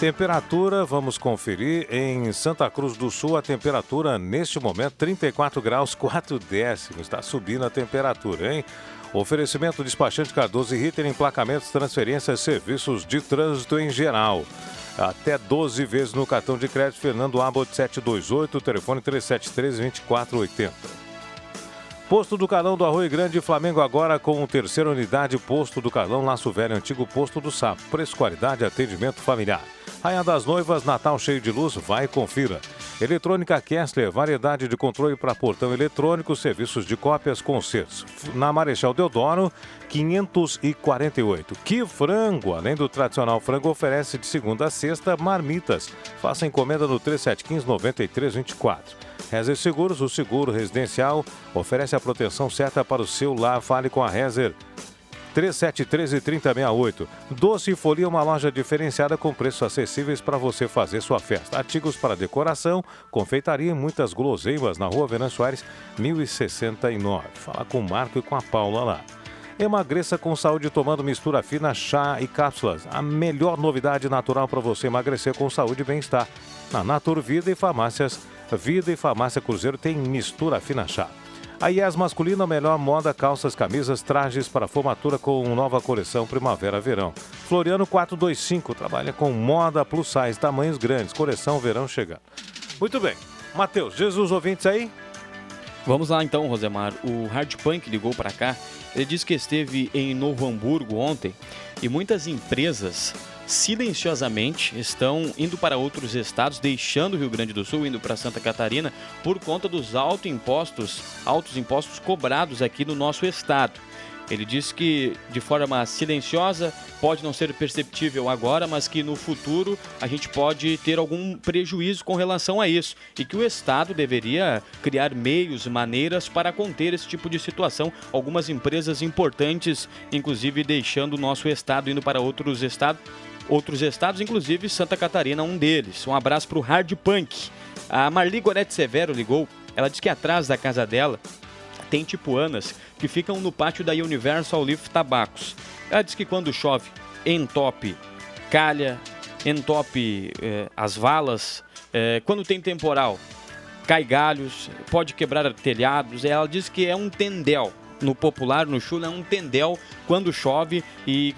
Temperatura, vamos conferir. Em Santa Cruz do Sul, a temperatura neste momento 34 graus 4 décimos. Está subindo a temperatura, hein? Oferecimento despachante Cardoso e Ritter, emplacamentos, transferências, serviços de trânsito em geral. Até 12 vezes no cartão de crédito Fernando Abbott 728, telefone 3713-2480. Posto do Carlão do Arroio Grande, Flamengo agora com terceira unidade, Posto do Carlão, Laço Velho, antigo Posto do Sapo. Preço, qualidade, atendimento familiar. Rainha das Noivas, Natal cheio de luz, vai e confira. Eletrônica Kessler, variedade de controle para portão eletrônico, serviços de cópias, concertos. Na Marechal Deodoro, 548. Que frango! Além do tradicional frango, oferece de segunda a sexta marmitas. Faça encomenda no 3715-9324. Rezer Seguros, o seguro residencial, oferece a proteção certa para o seu lar. Fale com a Rezer 3713-3068. Doce e Folia, uma loja diferenciada com preços acessíveis para você fazer sua festa. Artigos para decoração, confeitaria e muitas guloseimas na rua Venâncio Aires, 1069. Fala com o Marco e com a Paula lá. Emagreça com saúde tomando mistura fina, chá e cápsulas. A melhor novidade natural para você emagrecer com saúde e bem-estar. Na Natur Vida e Farmácias, Vida e Farmácia Cruzeiro tem mistura fina chá. A IES Masculina, melhor moda, calças, camisas, trajes para formatura com nova coleção Primavera-Verão. Floriano 425 trabalha com moda plus size, tamanhos grandes, coleção verão chegando. Muito bem. Matheus, Jesus ouvintes aí? Vamos lá então, Rosemar. O Hard Punk ligou para cá. Ele disse que esteve em Novo Hamburgo ontem e muitas empresas silenciosamente estão indo para outros estados, deixando o Rio Grande do Sul, indo para Santa Catarina, por conta dos altos impostos, altos impostos cobrados aqui no nosso estado. Ele disse que de forma silenciosa pode não ser perceptível agora, mas que no futuro a gente pode ter algum prejuízo com relação a isso e que o Estado deveria criar meios, maneiras para conter esse tipo de situação. Algumas empresas importantes, inclusive deixando o nosso estado indo para outros estados, outros estados, inclusive Santa Catarina, um deles. Um abraço para o Hard Punk. A Marli Gorete Severo ligou. Ela disse que atrás da casa dela tem tipuanas que ficam no pátio da Universal Leaf Tabacos. Ela diz que quando chove, entope calha, entope eh, as valas. Eh, quando tem temporal, cai galhos, pode quebrar telhados. Ela diz que é um tendel. No popular, no chula, é um tendel quando chove e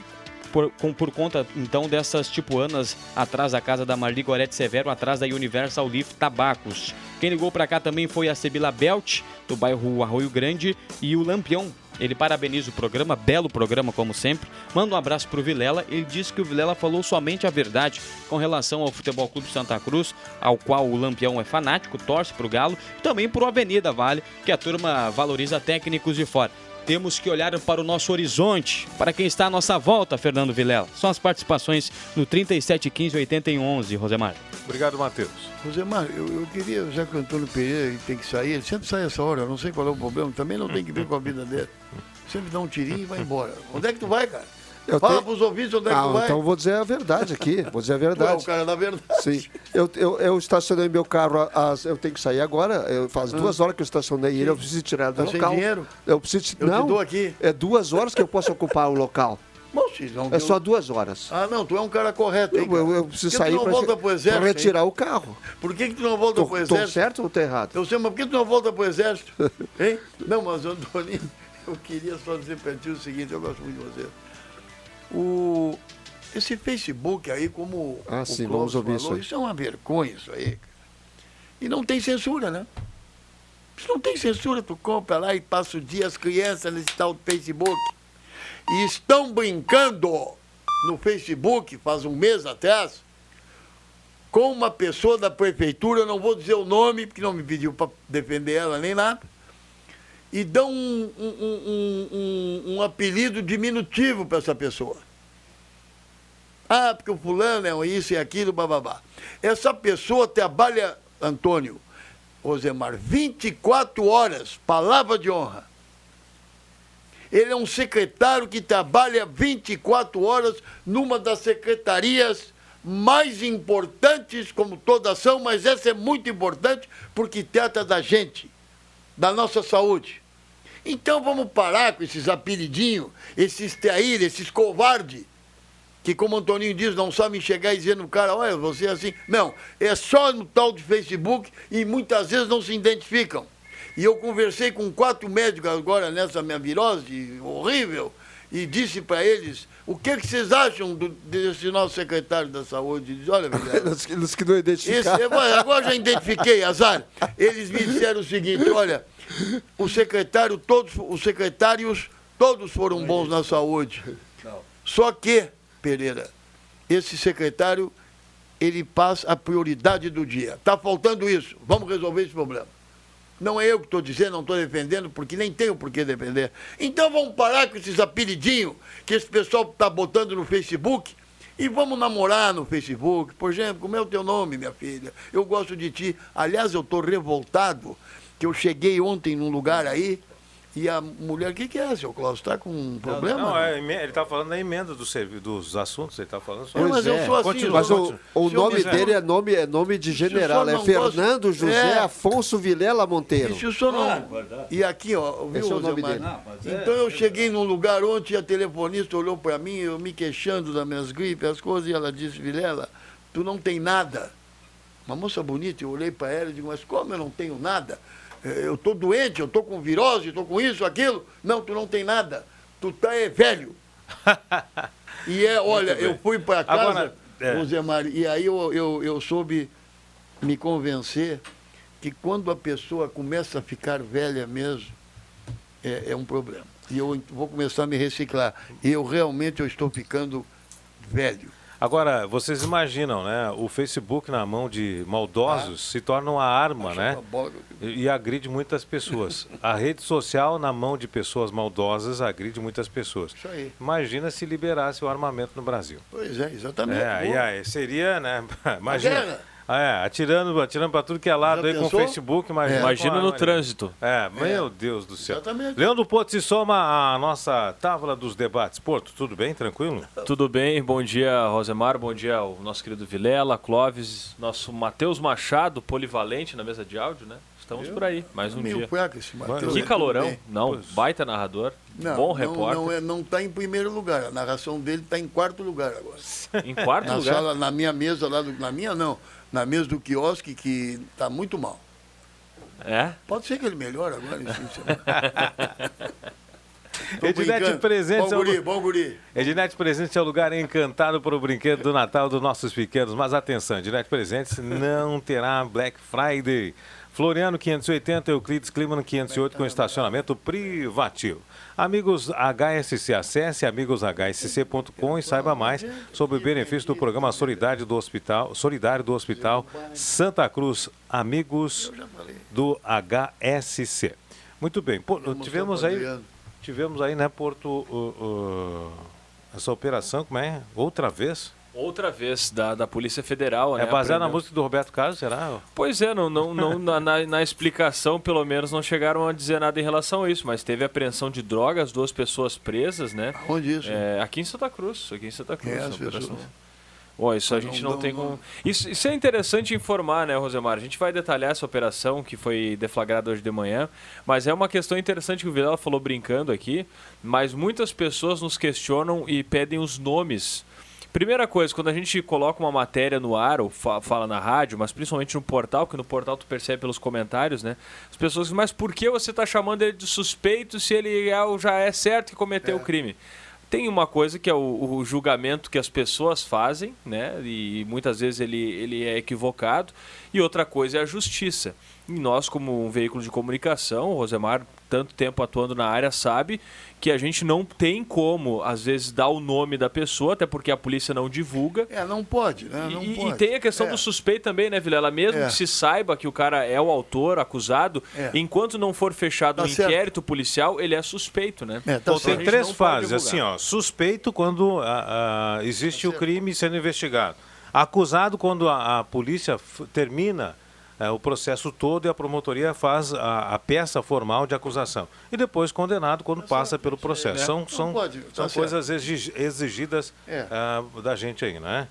por, com, por conta então dessas tipuanas atrás da casa da Marli Gorete Severo, atrás da Universal Leaf Tabacos. Quem ligou para cá também foi a Sebila Belt, do bairro Arroio Grande, e o Lampião. Ele parabeniza o programa, belo programa como sempre. Manda um abraço pro Vilela. Ele disse que o Vilela falou somente a verdade com relação ao Futebol Clube Santa Cruz, ao qual o Lampião é fanático, torce pro Galo, e também pro Avenida Vale, que a turma valoriza técnicos de fora temos que olhar para o nosso horizonte, para quem está à nossa volta, Fernando Vilela. São as participações no 3715 8011, Rosemar. Obrigado, Matheus. Rosemar, eu, eu queria, já que o Antônio Pereira tem que sair, ele sempre sai essa hora, eu não sei qual é o problema, também não tem que ver com a vida dele. Sempre dá um tirinho e vai embora. Onde é que tu vai, cara? Eu Fala tenho- pros ouvintes onde é que tu vai. então eu vou dizer a verdade aqui. Vou dizer a verdade. o cara da verdade. Sim. Eu, eu, eu estacionei meu carro, às- eu tenho que sair agora. Eu, faz duas horas que eu estacionei ele, eu preciso tirar do Tá sem local. dinheiro? Eu preciso. Eu te não, dou aqui. É duas horas que eu posso ocupar o local. Bom, não É deu- só duas horas. Ah, não, tu é um cara correto, hein, Eu, eu, cara? eu preciso sair exército, pra hein? retirar o carro. Por que, que tu não volta pro tô exército? certo ou tô errado? Eu sei, mas por que tu não volta pro exército? Hein? Não, mas Antônio, eu queria só dizer pra ti o seguinte, eu gosto muito de você. O, esse Facebook aí, como Ah, o sim, Clóvis vamos ouvir falou, isso aí. é uma vergonha isso aí. E não tem censura, né? Isso não tem censura, tu compra lá e passa o dia as crianças nesse tal do Facebook. E estão brincando no Facebook, faz um mês atrás, com uma pessoa da prefeitura, não vou dizer o nome, porque não me pediu para defender ela nem nada, e dão um, um- um- um- apelido diminutivo para essa pessoa. Ah, porque o fulano é isso e aquilo, bababá. Essa pessoa trabalha, Antônio, Rosemar, 24 horas, palavra de honra. Ele é um secretário que trabalha 24 horas numa das secretarias mais importantes, como todas são, mas essa é muito importante porque trata da gente, da nossa saúde. Então vamos parar com esses apelidinhos, esses traíra, esses covardes, que como o Antoninho diz, não sabem chegar e dizer no cara, olha, você é assim. Não, é só no tal de Facebook e muitas vezes não se identificam. E eu conversei com quatro médicos agora nessa minha virose horrível e disse para eles o que, que vocês acham do- desse nosso secretário da saúde. Diz, olha, Nos que, nos que não identificaram. agora agora já identifiquei, azar. Eles me disseram o seguinte, olha, o secretário, todos, os secretários, todos foram bons na saúde. Só que, Pereira, esse secretário, ele passa a prioridade do dia. Está faltando isso. Vamos resolver esse problema. Não é eu que estou dizendo, não estou defendendo, porque nem tenho por que defender. Então vamos parar com esses apelidinhos que esse pessoal está botando no Facebook e vamos namorar no Facebook. Por exemplo, como é o teu nome, minha filha? Eu gosto de ti. Aliás, eu estou revoltado que eu cheguei ontem num lugar aí, E a mulher, o que, que é, seu Cláudio? Está com um problema? Não, é, eme- ele está falando da emenda do dos assuntos, ele está falando só. É, mas eu sou assim, Continua, Mas o, continua. o nome quiser- dele é nome, é nome de general, é não gosta- Fernando José É. Afonso Vilela Monteiro. E se o senhor não... E aqui, ó, viu, Esse é o nome dele. Então eu cheguei num lugar ontem, a telefonista olhou para mim, eu me queixando das minhas gripes, as coisas, e ela disse, Vilela, tu não tem nada. Uma moça bonita, eu olhei para ela e digo, mas como eu não tenho nada? Eh, Eu estou doente, eu estou com virose, estou com isso, aquilo. Não, tu não tem nada. Tu tá é velho. E é, olha, eu fui para casa, Agora, é. Rosemar, e aí eu, eu, eu soube me convencer que quando a pessoa começa a ficar velha mesmo, é, é um problema. E eu vou começar a me reciclar. E eu realmente eu estou ficando velho. Agora, vocês imaginam, né? O Facebook na mão de maldosos se torna uma arma, né? E, e agride muitas pessoas. A rede social na mão de pessoas maldosas agride muitas pessoas. Isso aí. Imagina se liberasse o armamento no Brasil. Pois é, exatamente. É, aí, Boa. aí seria, né? Imagina. Ah, É, atirando, atirando para tudo que é lado Já aí com o? Facebook, imagina. Imagina com a no trânsito. É, meu Deus do céu. Exatamente. Leandro Porto se soma à nossa tábua dos debates. Porto, tudo bem? Tranquilo? Tudo bem? Bom dia, Rosemar. Bom dia ao nosso querido Vilela, Clóvis, nosso Matheus Machado, polivalente na mesa de áudio, né? Estamos por aí, mais um Meio dia. fraco esse Matheus. Que calorão. Não, baita narrador, Não, bom não, repórter. Não, é, não está em primeiro lugar. A narração dele está em quarto lugar agora. Em quarto na lugar. Sala, na minha mesa lá, do, na minha não, na mesa do quiosque, que está muito mal. É? Pode ser que ele melhore agora, brincando. Presentes Bom é o- guri, bom guri. Ednet Presentes é o lugar encantado para o brinquedo do Natal dos nossos pequenos. Mas atenção, Ednet Presentes não terá Black Friday. Floriano 580, Euclides Clima 508 com estacionamento privativo. Amigos HSC, acesse amigoshsc.com e saiba mais sobre o benefício do programa Solidário do Hospital, Solidário do Hospital Santa Cruz. Amigos do HSC. Muito bem. Pô, tivemos aí. Tivemos aí, né, Porto, o- o- essa operação, como é? Outra vez? Outra vez da, da Polícia Federal, né? É baseado na música do Roberto Carlos, será? Pois é, não, não, não, na, na, na explicação, pelo menos, não chegaram a dizer nada em relação a isso, mas teve apreensão de drogas, duas pessoas presas, né? Onde isso? É, aqui em Santa Cruz, aqui em Santa Cruz. É as pessoas? Ó, isso a gente não, não- tem não- como. Isso, isso é interessante informar, né, Rosemar? A gente vai detalhar essa operação que foi deflagrada hoje de manhã, mas é uma questão interessante que o Vilela falou brincando aqui, mas muitas pessoas nos questionam e pedem os nomes. Primeira coisa, quando a gente coloca uma matéria no ar ou fa- fala na rádio, mas principalmente no portal, que no portal tu percebe pelos comentários, né? As pessoas dizem, mas por que você está chamando ele de suspeito se ele é, já é certo que cometeu o crime? Tem uma coisa que é o, o julgamento que as pessoas fazem, né? E muitas vezes ele, ele é equivocado. E outra coisa é a justiça. E nós, como um veículo de comunicação, o Rosemar, tanto tempo atuando na área, sabe que a gente não tem como, às vezes, dar o nome da pessoa, até porque a polícia não divulga. É, não pode, né? Não E, e pode. tem a questão É. do suspeito também, né, Vilela? Mesmo É. que se saiba que o cara é o autor, acusado, É. enquanto não for fechado Tá um inquérito policial, ele é suspeito, né? É, tá Então, tem três fases, assim, ó. Suspeito quando ah, ah, existe o crime sendo investigado. Acusado quando a, a polícia termina eh, o processo todo e a promotoria faz a, a peça formal de acusação. E depois condenado quando passa pelo processo. São, são, pode, tá são certo. coisas exig- exigidas É. ah, da gente aí, né?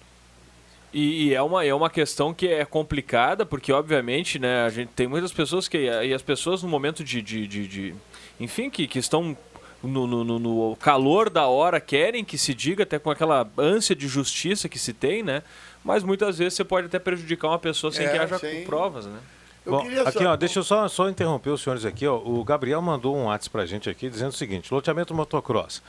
E, e é, uma, é uma questão que é complicada, porque obviamente, né, a gente tem muitas pessoas que. E as pessoas no momento de. de, de- de- enfim, que, que estão no, no- no- no calor da hora, querem que se diga, até com aquela ânsia de justiça que se tem, né? Mas muitas vezes você pode até prejudicar uma pessoa sem É, que haja sem- provas, né? Eu Bom, queria aqui, saber- ó, deixa eu só, só interromper os senhores aqui. Ó. O Gabriel mandou um WhatsApp pra gente aqui dizendo o seguinte: loteamento motocross.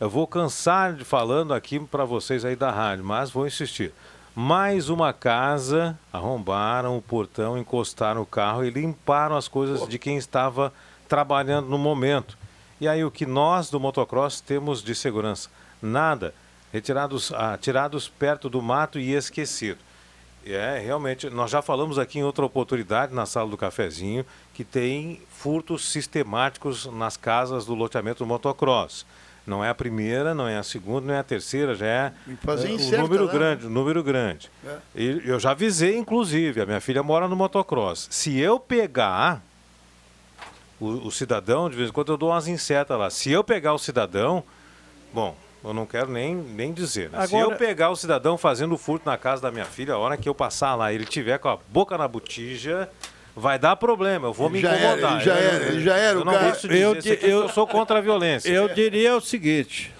Eu vou cansar de falando aqui para vocês aí da rádio, mas vou insistir. Mais uma casa, arrombaram o portão, encostaram o carro e limparam as coisas de quem estava trabalhando no momento. E aí o que nós do motocross temos de segurança? Nada. Retirados, ah, tirados perto do mato e esquecido. É, realmente, nós já falamos aqui em outra oportunidade, na sala do cafezinho, que tem furtos sistemáticos nas casas do loteamento do motocross. Não é a primeira, não é a segunda, não é a terceira, já é é, um incerta número lá, grande, um número grande. É. E eu já avisei, inclusive, a minha filha mora no motocross. Se eu pegar, o, o cidadão, de vez em quando eu dou umas insetas lá. Se eu pegar o cidadão, bom, eu não quero nem, nem dizer. Né? Se Agora- eu pegar o cidadão fazendo furto na casa da minha filha, a hora que eu passar lá, ele tiver com a boca na botija, vai dar problema. Eu vou me Já era, incomodar. ele já Eu- era, ele já era Eu o não cara. dizer Eu di- eu- eu sou contra a violência. Eu diria o seguinte.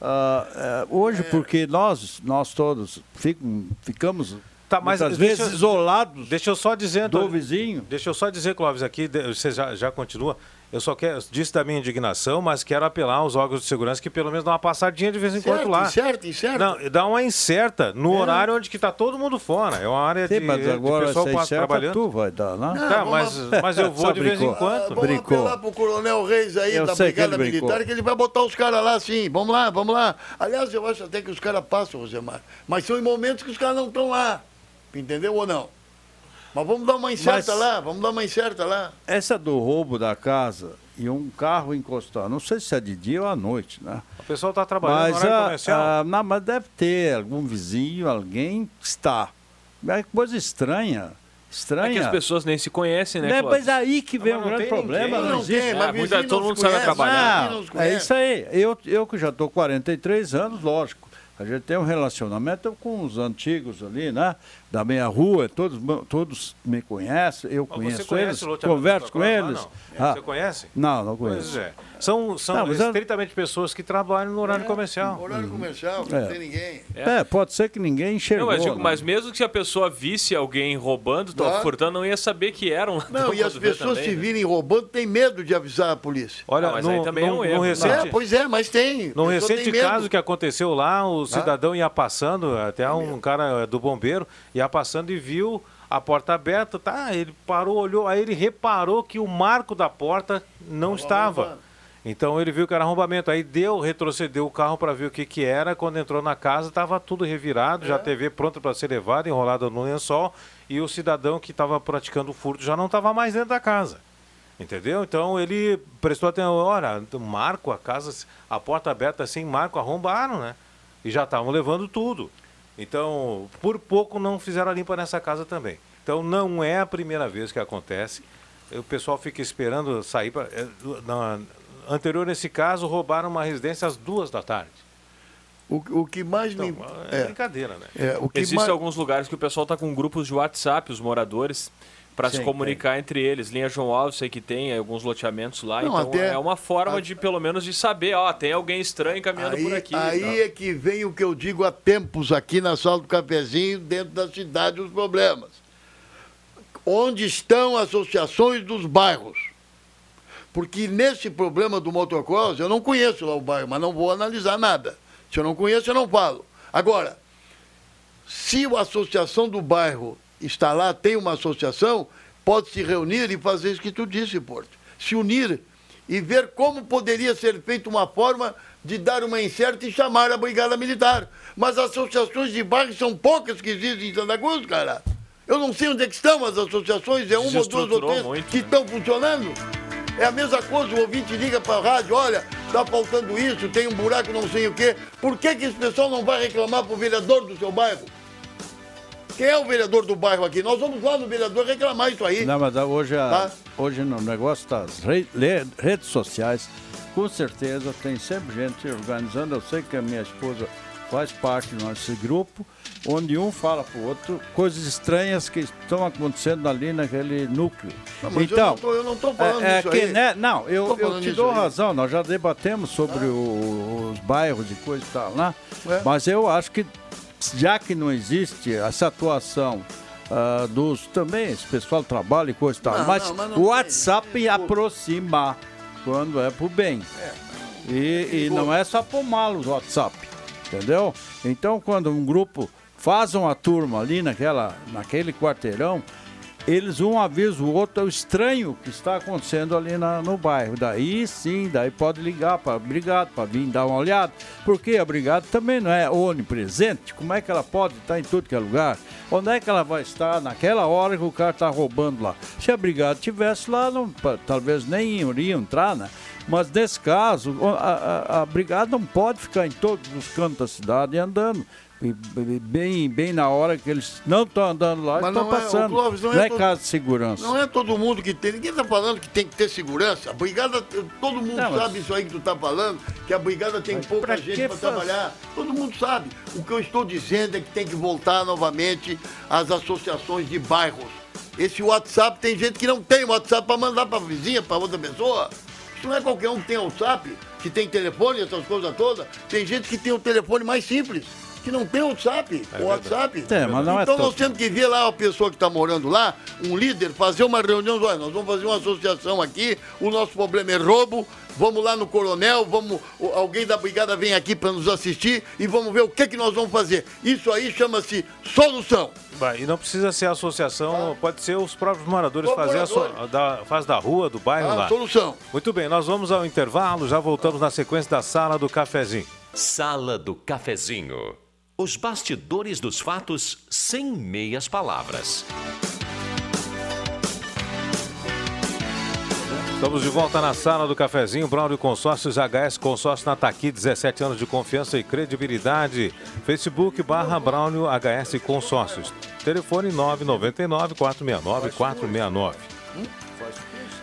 ah, é, hoje, porque nós, nós todos ficam- ficamos Tá, mas muitas deixa- vezes isolados Deixa eu só dizer, do vizinho. Deixa eu só dizer, Clóvis, aqui, você já, já continua. Eu só quero, disse da minha indignação, mas quero apelar aos órgãos de segurança que pelo menos dá uma passadinha de vez em quando Certo, lá. incerto, incerto. Não, dá uma incerta no horário onde que tá todo mundo fora. É uma área Sim, de, mas de agora pessoal essa passa trabalhando. tu vai dar, né? Tá, vamos mas, mas eu vou de vez em brincou. quando. Ah, vamos Brincou. apelar pro Coronel Reis aí Eu da que Brigada. Militar, que ele vai botar os caras lá sim. Vamos lá, vamos lá. Aliás, eu acho até que os caras passam, Rosemar. Mas são em momentos que os caras não estão lá. Entendeu ou não? Mas vamos dar uma incerta Mas- lá, vamos dar uma incerta lá. Essa do roubo da casa e um carro encostado, não sei se é de dia ou à noite, né? O pessoal tá trabalhando no Mas, horário a, comercial. a- não, mas deve ter algum vizinho, alguém está. É coisa estranha. É Estranha. que as pessoas nem se conhecem, né, é, mas aí que vem mas um grande problema. ninguém. Não, tem, É, mas muita- vizinho todo mundo sabe trabalhar. vizinho não é isso aí. Eu, eu que já estou 43 anos, lógico. A gente tem um relacionamento com os antigos ali, né? Da minha rua, todos, todos me conhecem, eu Mas conheço conhece eles, converso com eles. Ah, não. Ah, Você conhece? não, não Pois conheço. é. São, são Não, estritamente pessoas que trabalham no horário comercial. Horário comercial, não É. tem ninguém. É, pode ser que ninguém enxergou. Não, mas, digo, né? mas mesmo que se a pessoa visse alguém roubando, tá Claro. furtando, não ia saber que eram. Não, e as pessoas se virem roubando têm medo de avisar a polícia. Olha, Ah, mas no, aí também é no- um no erro, né? recente, É, pois é, mas tem. Pessoa recente tem medo. caso que aconteceu lá, o cidadão ia passando, até um cara do bombeiro, ia passando e viu a porta aberta, tá? Ele parou, olhou, aí ele reparou que o marco da porta não estava. Então ele viu que era arrombamento. Aí deu, retrocedeu o carro para ver o que, que era. Quando entrou na casa, estava tudo revirado, É. já a TV pronta para ser levada, enrolada no lençol. E o cidadão que estava praticando o furto já não estava mais dentro da casa. Entendeu? Então ele prestou atenção, olha, marco, a casa, a porta aberta sem marco, arrombaram, né? E já estavam levando tudo. Então, por pouco não fizeram a limpa nessa casa também. Então não é a primeira vez que acontece. O pessoal fica esperando sair para. Anterior nesse caso, roubaram uma residência às duas da tarde. O, o que mais me. Então, é, É, brincadeira, né? é, o que Existem mais... alguns lugares que o pessoal tá com grupos de WhatsApp, os moradores, para se comunicar entre eles. Linha João Alves, sei que tem alguns loteamentos lá. Não, então até- é uma forma a- de, pelo menos, de saber, ó, tem alguém estranho caminhando Aí, por aqui. então. e aí tal. é que vem o que eu digo há tempos aqui na sala do cafezinho, dentro da cidade, os problemas. Onde estão associações dos bairros? Porque nesse problema do motocross, eu não conheço lá o bairro, mas não vou analisar nada. Se eu não conheço, eu não falo. Agora, se a associação do bairro está lá, tem uma associação, pode se reunir e fazer isso que tu disse, Porto. Se unir e ver como poderia ser feita uma forma de dar uma incerta e chamar a Brigada Militar. Mas as associações de bairro são poucas que existem em Santa Cruz, cara. Eu não sei onde é que estão as associações, é uma ou duas ou três muito, que né? estão funcionando. É a mesma coisa, o ouvinte liga para a rádio, olha, está faltando isso, tem um buraco, não sei o quê. Por que, que esse pessoal não vai reclamar para o vereador do seu bairro? Quem é o vereador do bairro aqui? Nós vamos lá no vereador reclamar isso aí. Não, mas hoje, a- Tá. hoje no negócio das re- le- redes sociais, com certeza tem sempre gente organizando. Eu sei que a minha esposa faz parte do nosso grupo, onde um fala para o outro coisas estranhas que estão acontecendo ali naquele núcleo. Não, então, eu não tô falando é, é que, né, não, eu, eu te dou aí. razão. Nós já debatemos sobre o- os bairros e coisa e tal lá, É. mas eu acho que já que não existe essa atuação ah, dos também, esse pessoal trabalha e coisa e tal, Não, mas, não, mas não o WhatsApp pouco. aproxima quando é pro bem. E, e não é só pro mal o WhatsApp, entendeu? Então quando um grupo faz uma turma ali naquela, naquele quarteirão, eles um avisa o outro, é o estranho que está acontecendo ali na- no bairro. Daí sim, daí pode ligar para a brigada, para vir dar uma olhada. Porque a brigada também não é onipresente. Como é que ela pode estar em tudo que é lugar? Onde é que ela vai estar naquela hora que o cara está roubando lá? Se a brigada estivesse lá, não, talvez nem iria entrar, né? Mas nesse caso, a, a- a brigada não pode ficar em todos os cantos da cidade andando Bem, bem na hora que eles não estão andando lá, Mas estão é- passando. o Clóvis, não não é é, todo- caso de segurança. Não é todo mundo que tem. Ninguém está falando que tem que ter segurança. A brigada, todo mundo Não, mas- sabe isso aí que tu está falando, que a brigada tem pouca pra gente para trabalhar. Todo mundo sabe. O que eu estou dizendo é que tem que voltar novamente às associações de bairros. Esse WhatsApp, tem gente que não tem WhatsApp para mandar para a vizinha, para outra pessoa. Não é qualquer um que tem WhatsApp, que tem telefone, essas coisas todas. Tem gente que tem o telefone mais simples. Que não tem WhatsApp, o WhatsApp. É, mas não é então nós todo. temos que ver lá a pessoa que está morando lá, um líder, fazer uma reunião. Olha, nós vamos fazer uma associação aqui, o nosso problema é roubo. Vamos lá no coronel, vamos, alguém da brigada vem aqui para nos assistir e vamos ver o que, que nós vamos fazer. Isso aí chama-se solução. Vai, E não precisa ser a associação, pode ser os próprios moradores Os fazer a so- moradores. da, faz da rua, do bairro A lá. solução. Muito bem, nós vamos ao intervalo, já voltamos na sequência da sala do cafezinho. Sala do Cafezinho. Os bastidores dos fatos sem meias palavras. Estamos de volta na sala do cafezinho, Braulio Consórcios HS Consórcio na Taqui, 17 anos de confiança e credibilidade. Facebook barra Braulio HS Consórcios. Telefone 999 469 469.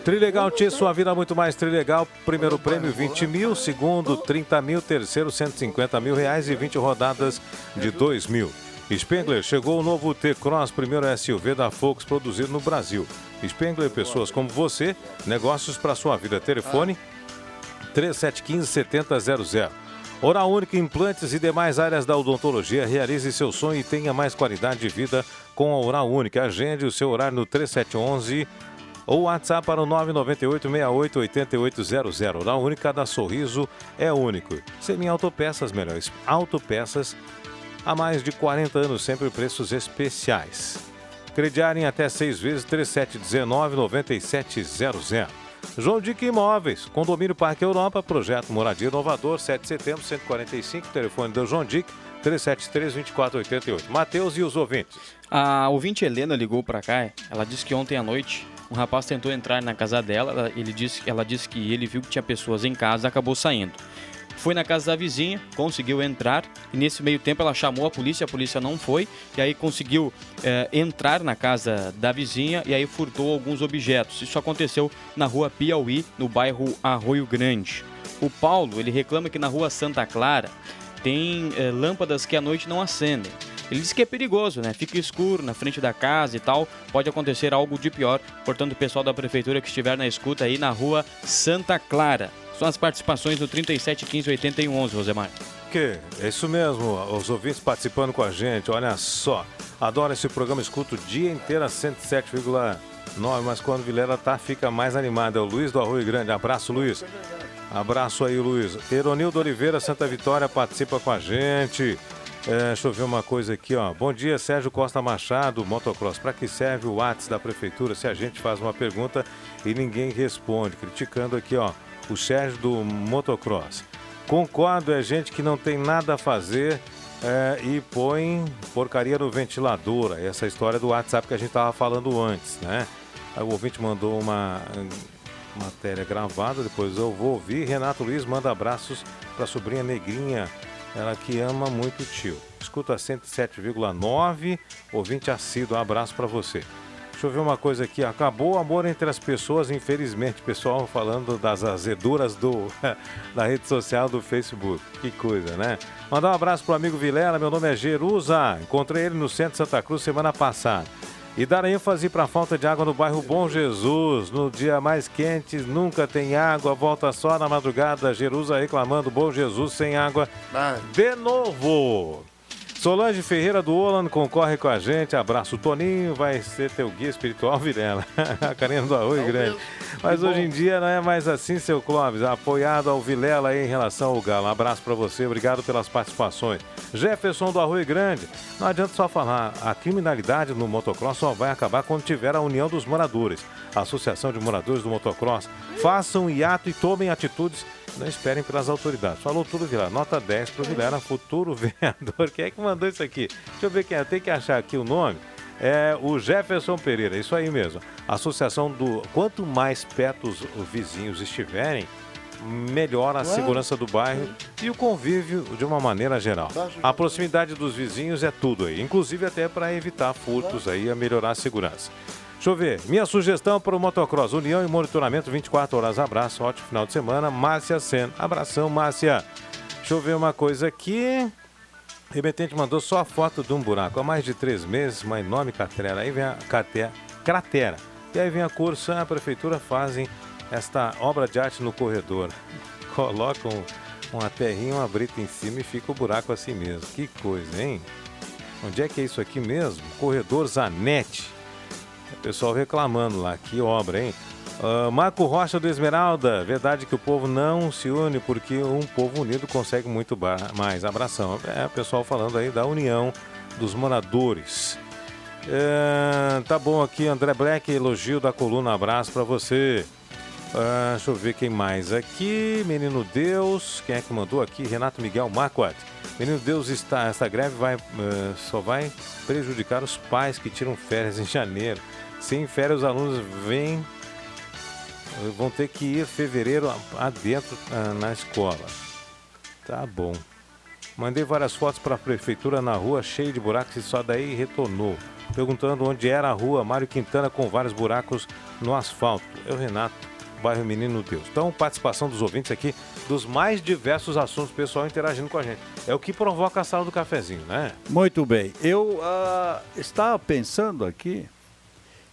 Trilegal Tia, sua vida muito mais Trilegal. Primeiro prêmio 20 mil, segundo 30 mil, terceiro 150 mil reais e 20 rodadas de 2 mil. Spengler, chegou o novo T-Cross, primeiro SUV da Volks produzido no Brasil. Spengler, pessoas como você, negócios para sua vida. Telefone 3715-7000. Oral Única, implantes e demais áreas da odontologia. Realize seu sonho e tenha mais qualidade de vida com a Oral Única. Agende o seu horário no 3711 ou WhatsApp para o 998-68-8800. Oral Única da Sorriso é único. Semi Autopeças, melhores autopeças há mais de 40 anos, sempre preços especiais. Crediar em até seis vezes 3719-9700. João Dick Imóveis, Condomínio Parque Europa, Projeto Moradia Inovador, 7 de setembro, 145, telefone do João Dick, 373-2488. Matheus e os ouvintes. A ouvinte Helena ligou pra cá. Ela disse que ontem à noite um rapaz tentou entrar na casa dela. ela- Ele disse, ela disse que ele viu que tinha pessoas em casa, acabou saindo. Foi na casa da vizinha, conseguiu entrar e nesse meio tempo ela chamou a polícia, a polícia não foi e aí conseguiu eh, entrar na casa da vizinha e aí furtou alguns objetos. Isso aconteceu na rua Piauí, no bairro Arroio Grande. O Paulo, ele reclama que na rua Santa Clara tem eh, lâmpadas que à noite não acendem. Ele diz que é perigoso, né? Fica escuro na frente da casa e tal. Pode acontecer algo de pior. Portanto, o pessoal da prefeitura que estiver na escuta aí na rua Santa Clara. São as participações no 37 15 81 11, Rosemar. Que? É isso mesmo, os ouvintes participando com a gente, olha só. Adoro esse programa, escuto o dia inteiro a 107,9, mas quando Vilela tá, fica mais animado. É o Luiz do Arroio Grande. Abraço, Luiz. Abraço aí, Luiz. Eronildo Oliveira, Santa Vitória, participa com a gente. É, deixa eu ver uma coisa aqui, ó. Bom dia, Sérgio Costa Machado, Motocross. Para que serve o WhatsApp da prefeitura se a gente faz uma pergunta e ninguém responde? Criticando aqui, ó, o Sérgio do Motocross. Concordo, é gente que não tem nada a fazer é, e põe porcaria no ventilador. Essa história do WhatsApp que a gente estava falando antes, né? Aí o ouvinte mandou uma matéria gravada, depois eu vou ouvir. Renato Luiz manda abraços para a sobrinha Negrinha, ela que ama muito o tio. Escuta 107,9, ouvinte assíduo, um abraço para você. Deixa eu ver uma coisa aqui. Acabou o amor entre as pessoas, infelizmente. Pessoal falando das azeduras do, da rede social do Facebook. Que coisa, né? Mandar um abraço pro amigo Vilela. Meu nome é Jerusa. Encontrei ele no centro de Santa Cruz semana passada. E dar ênfase para a falta de água no bairro Bom Jesus. No dia mais quente, nunca tem água. Volta só na madrugada. Jerusa reclamando Bom Jesus sem água de novo. Solange Ferreira do Olan concorre com a gente. Abraço, Toninho. Vai ser teu guia espiritual, Virela. a carinha do Arroio Grande. Mas hoje em dia não é mais assim, seu Clóvis. Apoiado ao Vilela aí em relação ao Galo. Um abraço para você. Obrigado pelas participações. Jefferson do Arroio Grande. Não adianta só falar. A criminalidade no motocross só vai acabar quando tiver a união dos moradores. A Associação de Moradores do Motocross. Façam um hiato e tomem atitudes não esperem pelas autoridades. Falou tudo, Vilela. Nota 10 para o Vilela, futuro vereador. Quem é que mandou isso aqui? Deixa eu ver quem é. Tem que achar aqui o nome. É o Jefferson Pereira, isso aí mesmo. Associação do. Quanto mais perto os, os vizinhos estiverem, melhora a segurança do bairro e o convívio de uma maneira geral. A proximidade dos vizinhos é tudo aí, inclusive até para evitar furtos aí, a melhorar a segurança. Deixa eu ver. Minha sugestão para o motocross, união e monitoramento 24 horas. Abraço, ótimo final de semana. Márcia Sen. Abração, Márcia. Deixa eu ver uma coisa aqui. Remetente mandou só a foto de um buraco. Há mais de três meses, uma enorme cratera. Aí vem a cratera. cratera. E aí vem a Corsan, a prefeitura fazem esta obra de arte no corredor. Colocam uma terrinha, uma brita em cima e fica o buraco assim mesmo. Que coisa, hein? Onde é que é isso aqui mesmo? Corredor Zanetti. Pessoal reclamando lá, que obra, hein? Ah, Marco Rocha do Esmeralda, verdade que o povo não se une porque um povo unido consegue muito mais. Abração. É, pessoal falando aí da união dos moradores. É, tá bom aqui, André Black, elogio da coluna, abraço pra você. Ah, deixa eu ver quem mais aqui. Menino Deus, quem é que mandou aqui? Renato Miguel Marquardt. Menino Deus, está, essa greve vai, eh, só vai prejudicar os pais que tiram férias em janeiro. Sem férias, os alunos vêm, vão ter que ir fevereiro adentro ah, na escola. Tá bom. Mandei várias fotos para a prefeitura na rua, cheia de buracos, e só daí retornou. Perguntando onde era a rua Mário Quintana com vários buracos no asfalto. Eu, Renato, bairro Menino Deus. Então, participação dos ouvintes aqui dos mais diversos assuntos, pessoal interagindo com a gente. É o que provoca a sala do cafezinho, né? Muito bem. Eu ah, estava pensando aqui,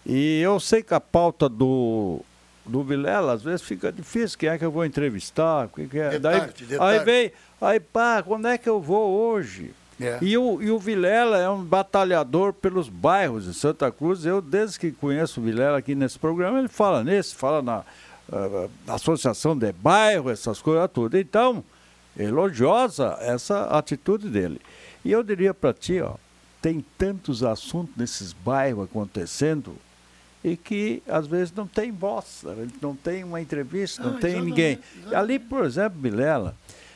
e eu sei que a pauta do, do Vilela às vezes fica difícil. Quem é que eu vou entrevistar? Quem que é? De Daí- tarde, de aí tarde. vem, aí pá, quando é que eu vou hoje? É. E, o, e o Vilela é um batalhador pelos bairros de Santa Cruz. Eu, desde que conheço o Vilela aqui nesse programa, ele fala nesse, fala na ah, associação de bairro, essas coisas tudo. Então, elogiosa essa atitude dele. E eu diria para ti, ó, tem tantos assuntos nesses bairros acontecendo e que às vezes não tem voz, gente não tem uma entrevista, não Ah, tem ninguém. Ali, por exemplo, Vilela,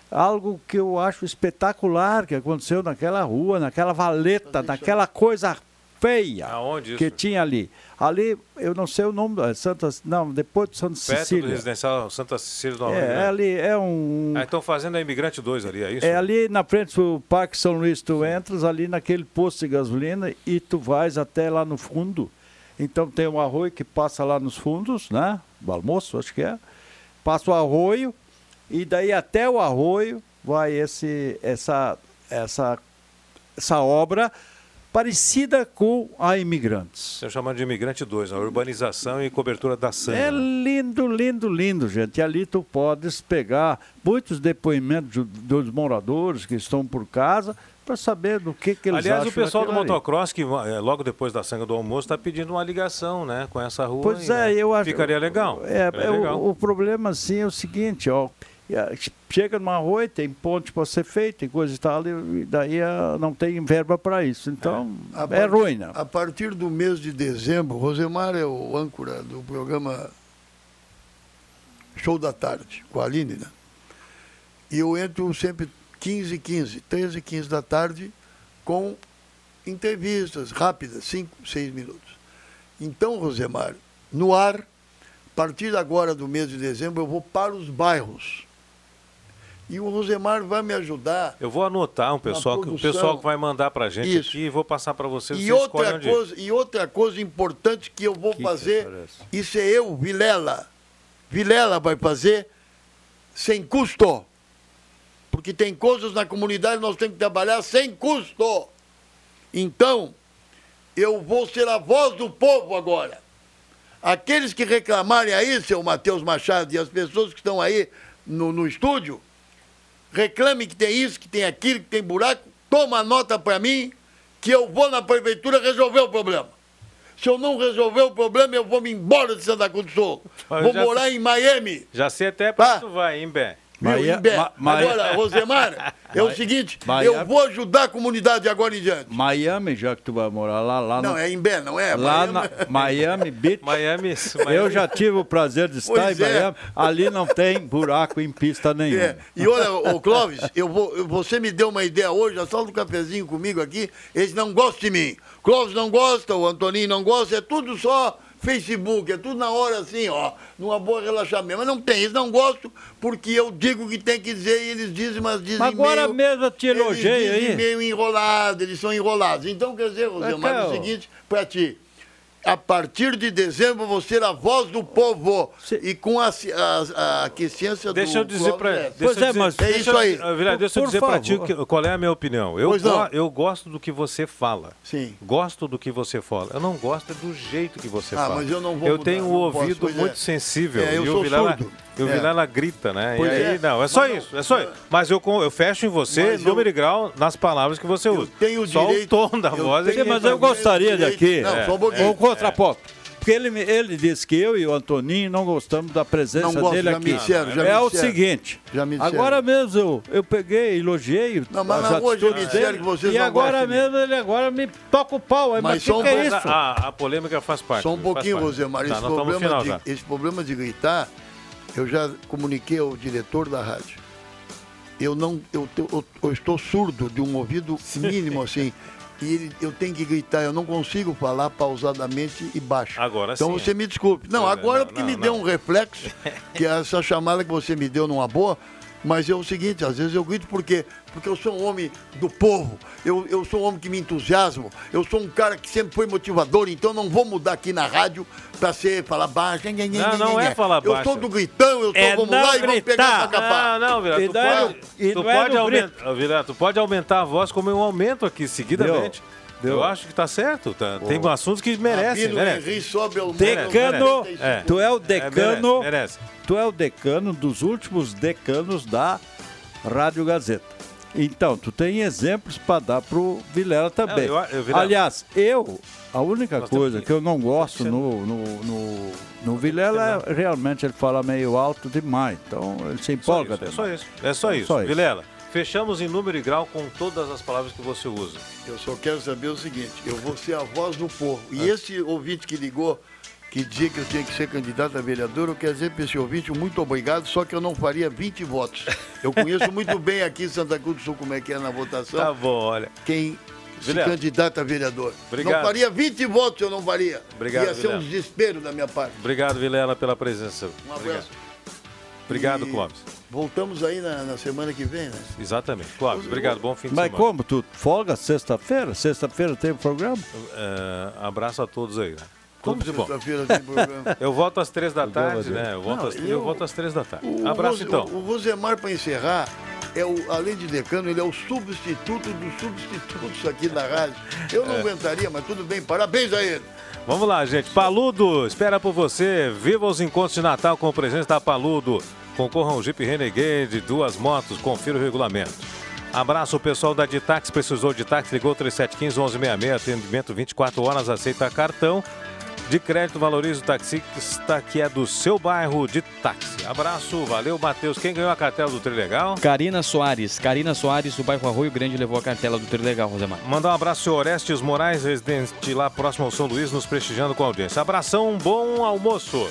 algo que eu acho espetacular que aconteceu naquela rua, naquela valeta, naquela coisa feia Aonde que isso? tinha ali. Ali, eu não sei o nome, é Santa, não, depois de Santa Perto do Cecília. residencial Santa Cecília do Almeida. É, né? ali é um. Ah, estão fazendo a Imigrante 2 ali, é isso? É ali na frente do Parque São Luís, tu entras ali naquele posto de gasolina e tu vais até lá no fundo. Então tem um arroio que passa lá nos fundos, né? Do almoço, acho que é. Passa o arroio e daí até o arroio vai esse, essa, essa, essa obra parecida com a Imigrantes. Estão chamando de Imigrante 2, a urbanização e cobertura da sangue. É lindo, lindo, lindo, gente. E ali tu podes pegar muitos depoimentos do- dos moradores que estão por casa para saber do que, que eles Aliás, acham o pessoal do ali. motocross, que eh, logo depois da sanga do almoço, está pedindo uma ligação né, com essa rua. Pois aí, é, né? eu acho. Ficaria legal. É, Ficaria é, legal. o, o problema assim é o seguinte, ó. é, Chega numa rua, e tem ponte para ser feito, tem coisa e tal, e daí ah, não tem verba para isso. Então, A é, part- ruim, né? A partir do mês de dezembro, Rosemar é o âncora do programa Show da Tarde, com a Aline, né? E eu entro sempre 15 15, 13 e 15 da tarde, com entrevistas rápidas, 5, 6 minutos. Então, Rosemar, no ar, a partir agora do mês de dezembro, eu vou para os bairros. E o Rosemar vai me ajudar Eu vou anotar um pessoal, que- o pessoal que vai mandar pra gente Isso. aqui e vou passar para vocês. E vocês outra, coisa, e outra coisa importante que eu vou Que fazer, isso é eu, Vilela. Vilela vai fazer sem custo. Porque tem coisas na comunidade que nós temos que trabalhar sem custo. Então, eu vou ser a voz do povo agora. Aqueles que reclamarem aí, seu Matheus Machado, e as pessoas que estão aí no, no estúdio, reclame que tem isso, que tem aquilo, que tem buraco, toma nota para mim, que eu vou na prefeitura resolver o problema. Se eu não resolver o problema, eu vou me embora de Santa Cruz do Sul. Vou morar em Miami. Já sei até para Tá. tu vai, hein, Bé? Maia-? Ma- Maia- Agora, Rosemar, é o seguinte, eu vou ajudar a comunidade agora em diante. Miami, já que tu vai morar lá, lá Não, no, é Imbé, não é? lá Miami. na Miami Beach. Miami. Eu Miami- já tive o prazer de estar Pois em é. Miami. Ali não tem buraco em pista nenhuma. É, E olha, ô Clóvis, eu vou, eu- você me deu uma ideia hoje, a sala do cafezinho comigo aqui, eles não gostam de mim. Clóvis não gosta, o Antoninho não gosta, é tudo só Facebook, é tudo na hora assim, ó, numa boa relaxamento. Mas não tem, eles não gostam porque eu digo o que tem que dizer e eles dizem, mas dizem Mas agora meio, mesmo eu te elogiei eles dizem aí. meio enrolado, eles são enrolados. Então, quer dizer, Rosemar, é o Raquel. seguinte, pra ti. A partir de dezembro, você ser a voz do povo. E com a, a, a aquiescência Deixa do eu dizer pra. Neto. Deixa eu dizer- é deixa isso eu- aí. Vilela, deixa eu Por dizer pra ti que- qual é a minha opinião. Eu, Pois não. go- eu gosto do que você fala. Sim. Gosto do que você fala. Eu não gosto é do jeito que você Ah, fala. mas eu não vou Eu mudar, tenho um posso, ouvido pois é. muito sensível. É, eu e o sou Vilela, surdo. e o É. Vilela grita, né? Pois e aí, é. não, é só Mas não- isso, é só isso. Mas eu, eu fecho em você, Mas eu- número e grau, nas palavras que você usa. tenho só direito- o tom da eu voz. é tenho- Mas eu gostaria de aqui. Não, só um pouquinho. Um contraponto. Porque ele, ele disse que eu e o Antoninho não gostamos da presença Não gosto, dele já aqui. me disseram, já é me o disseram. seguinte. Já me agora mesmo eu, eu peguei, elogiei Não, mas as atitudes disseram dele, que vocês e não agora mesmo ele agora me toca o pau. Mas, Mas mas só que, um que é isso? A, a polêmica faz parte. Só um pouquinho, parte. Rosemar. Tá, esse, problema de, esse problema de gritar, eu já comuniquei ao diretor da rádio. Eu não, eu, eu- eu estou surdo de um ouvido mínimo assim. E ele- eu tenho que gritar, eu não consigo falar pausadamente e baixo. Agora então sim. você me desculpe. Não, agora não, porque não, me não. deu um reflexo, que é essa chamada que você me deu numa boa, mas é o seguinte, às vezes eu grito porque porque eu sou um homem do povo, eu, eu sou um homem que me entusiasmo, eu sou um cara que sempre foi motivador, então não vou mudar aqui na rádio pra ser falar baixo. Não, não nhe, é falar Eu baixo. sou do gritão, eu sou É vamos não lá e vamos pegar gritar. essa capa. Não, não, Vila, E tu não é pode, tu não é pode no aumentar, Vila, tu pode aumentar a voz como eu aumento aqui seguidamente. Deu. Eu acho que tá certo. tá- Tem assuntos que merecem, Rabino? Henri sobe ao Decano, merece. É. tu é o É, decano, merece, merece. tu é o decano dos últimos decanos da Rádio Gazeta. Então, tu tem exemplos para dar pro Vilela também. eu- eu, Vilela- Aliás, eu, a única Nós coisa que- que eu não gosto no, no, no, no Vilela é realmente ele fala meio alto demais. Então, ele se Só empolga isso, é só isso. É só isso. Só isso. Vilela, fechamos em número e grau com todas as palavras que você usa. Eu só quero saber o seguinte, eu vou ser a voz do povo. E esse ouvinte que ligou, que dizia que eu tinha que ser candidato a vereador, eu quero dizer para esse ouvinte, muito obrigado, só que eu não faria 20 votos. Eu conheço muito bem aqui em Santa Cruz do Sul como é que é na votação. Tá bom, olha. Quem se candidata a vereador. Obrigado. Não faria 20 votos, eu não faria. Obrigado, Ia ser um desespero da minha parte. Obrigado, Vilela, pela presença. Um Obrigado, abraço. Obrigado E Clóvis. Voltamos aí na, na semana que vem, né? Exatamente. Clóvis, obrigado. Bom fim de Mas semana. como? Tu folga sexta-feira? Sexta-feira tem o programa? É, abraço a todos aí. Né? Tudo de bom. Sexta-feira tem programa. Eu volto às três da tarde, né? Eu volto, Não, às, eu... eu- volto às três da tarde. O- o Abraço Rose- então. O, o Rosemar, para encerrar, é o, além de decano, ele é o substituto dos substitutos aqui da rádio. Eu É. não aguentaria, mas tudo bem, parabéns a ele. Vamos lá, gente. Paludo, espera por você. Viva os encontros de Natal com presença da Paludo. Concorra um Jeep Renegade, duas motos, confira o regulamento. Abraço o pessoal da Ditax, precisou de táxi, ligou 3715-1166, atendimento 24 horas, aceita cartão. De crédito, valoriza o taxista que é do seu bairro de táxi. Abraço, valeu, Matheus. Quem ganhou a cartela do Trilegal? Karina Soares. Karina Soares, do bairro Arroio Grande, levou a cartela do Trilegal, Rosemar. Mandar um abraço ao Orestes Moraes, residente lá próximo ao São Luís, nos prestigiando com a audiência. Abração, um bom almoço.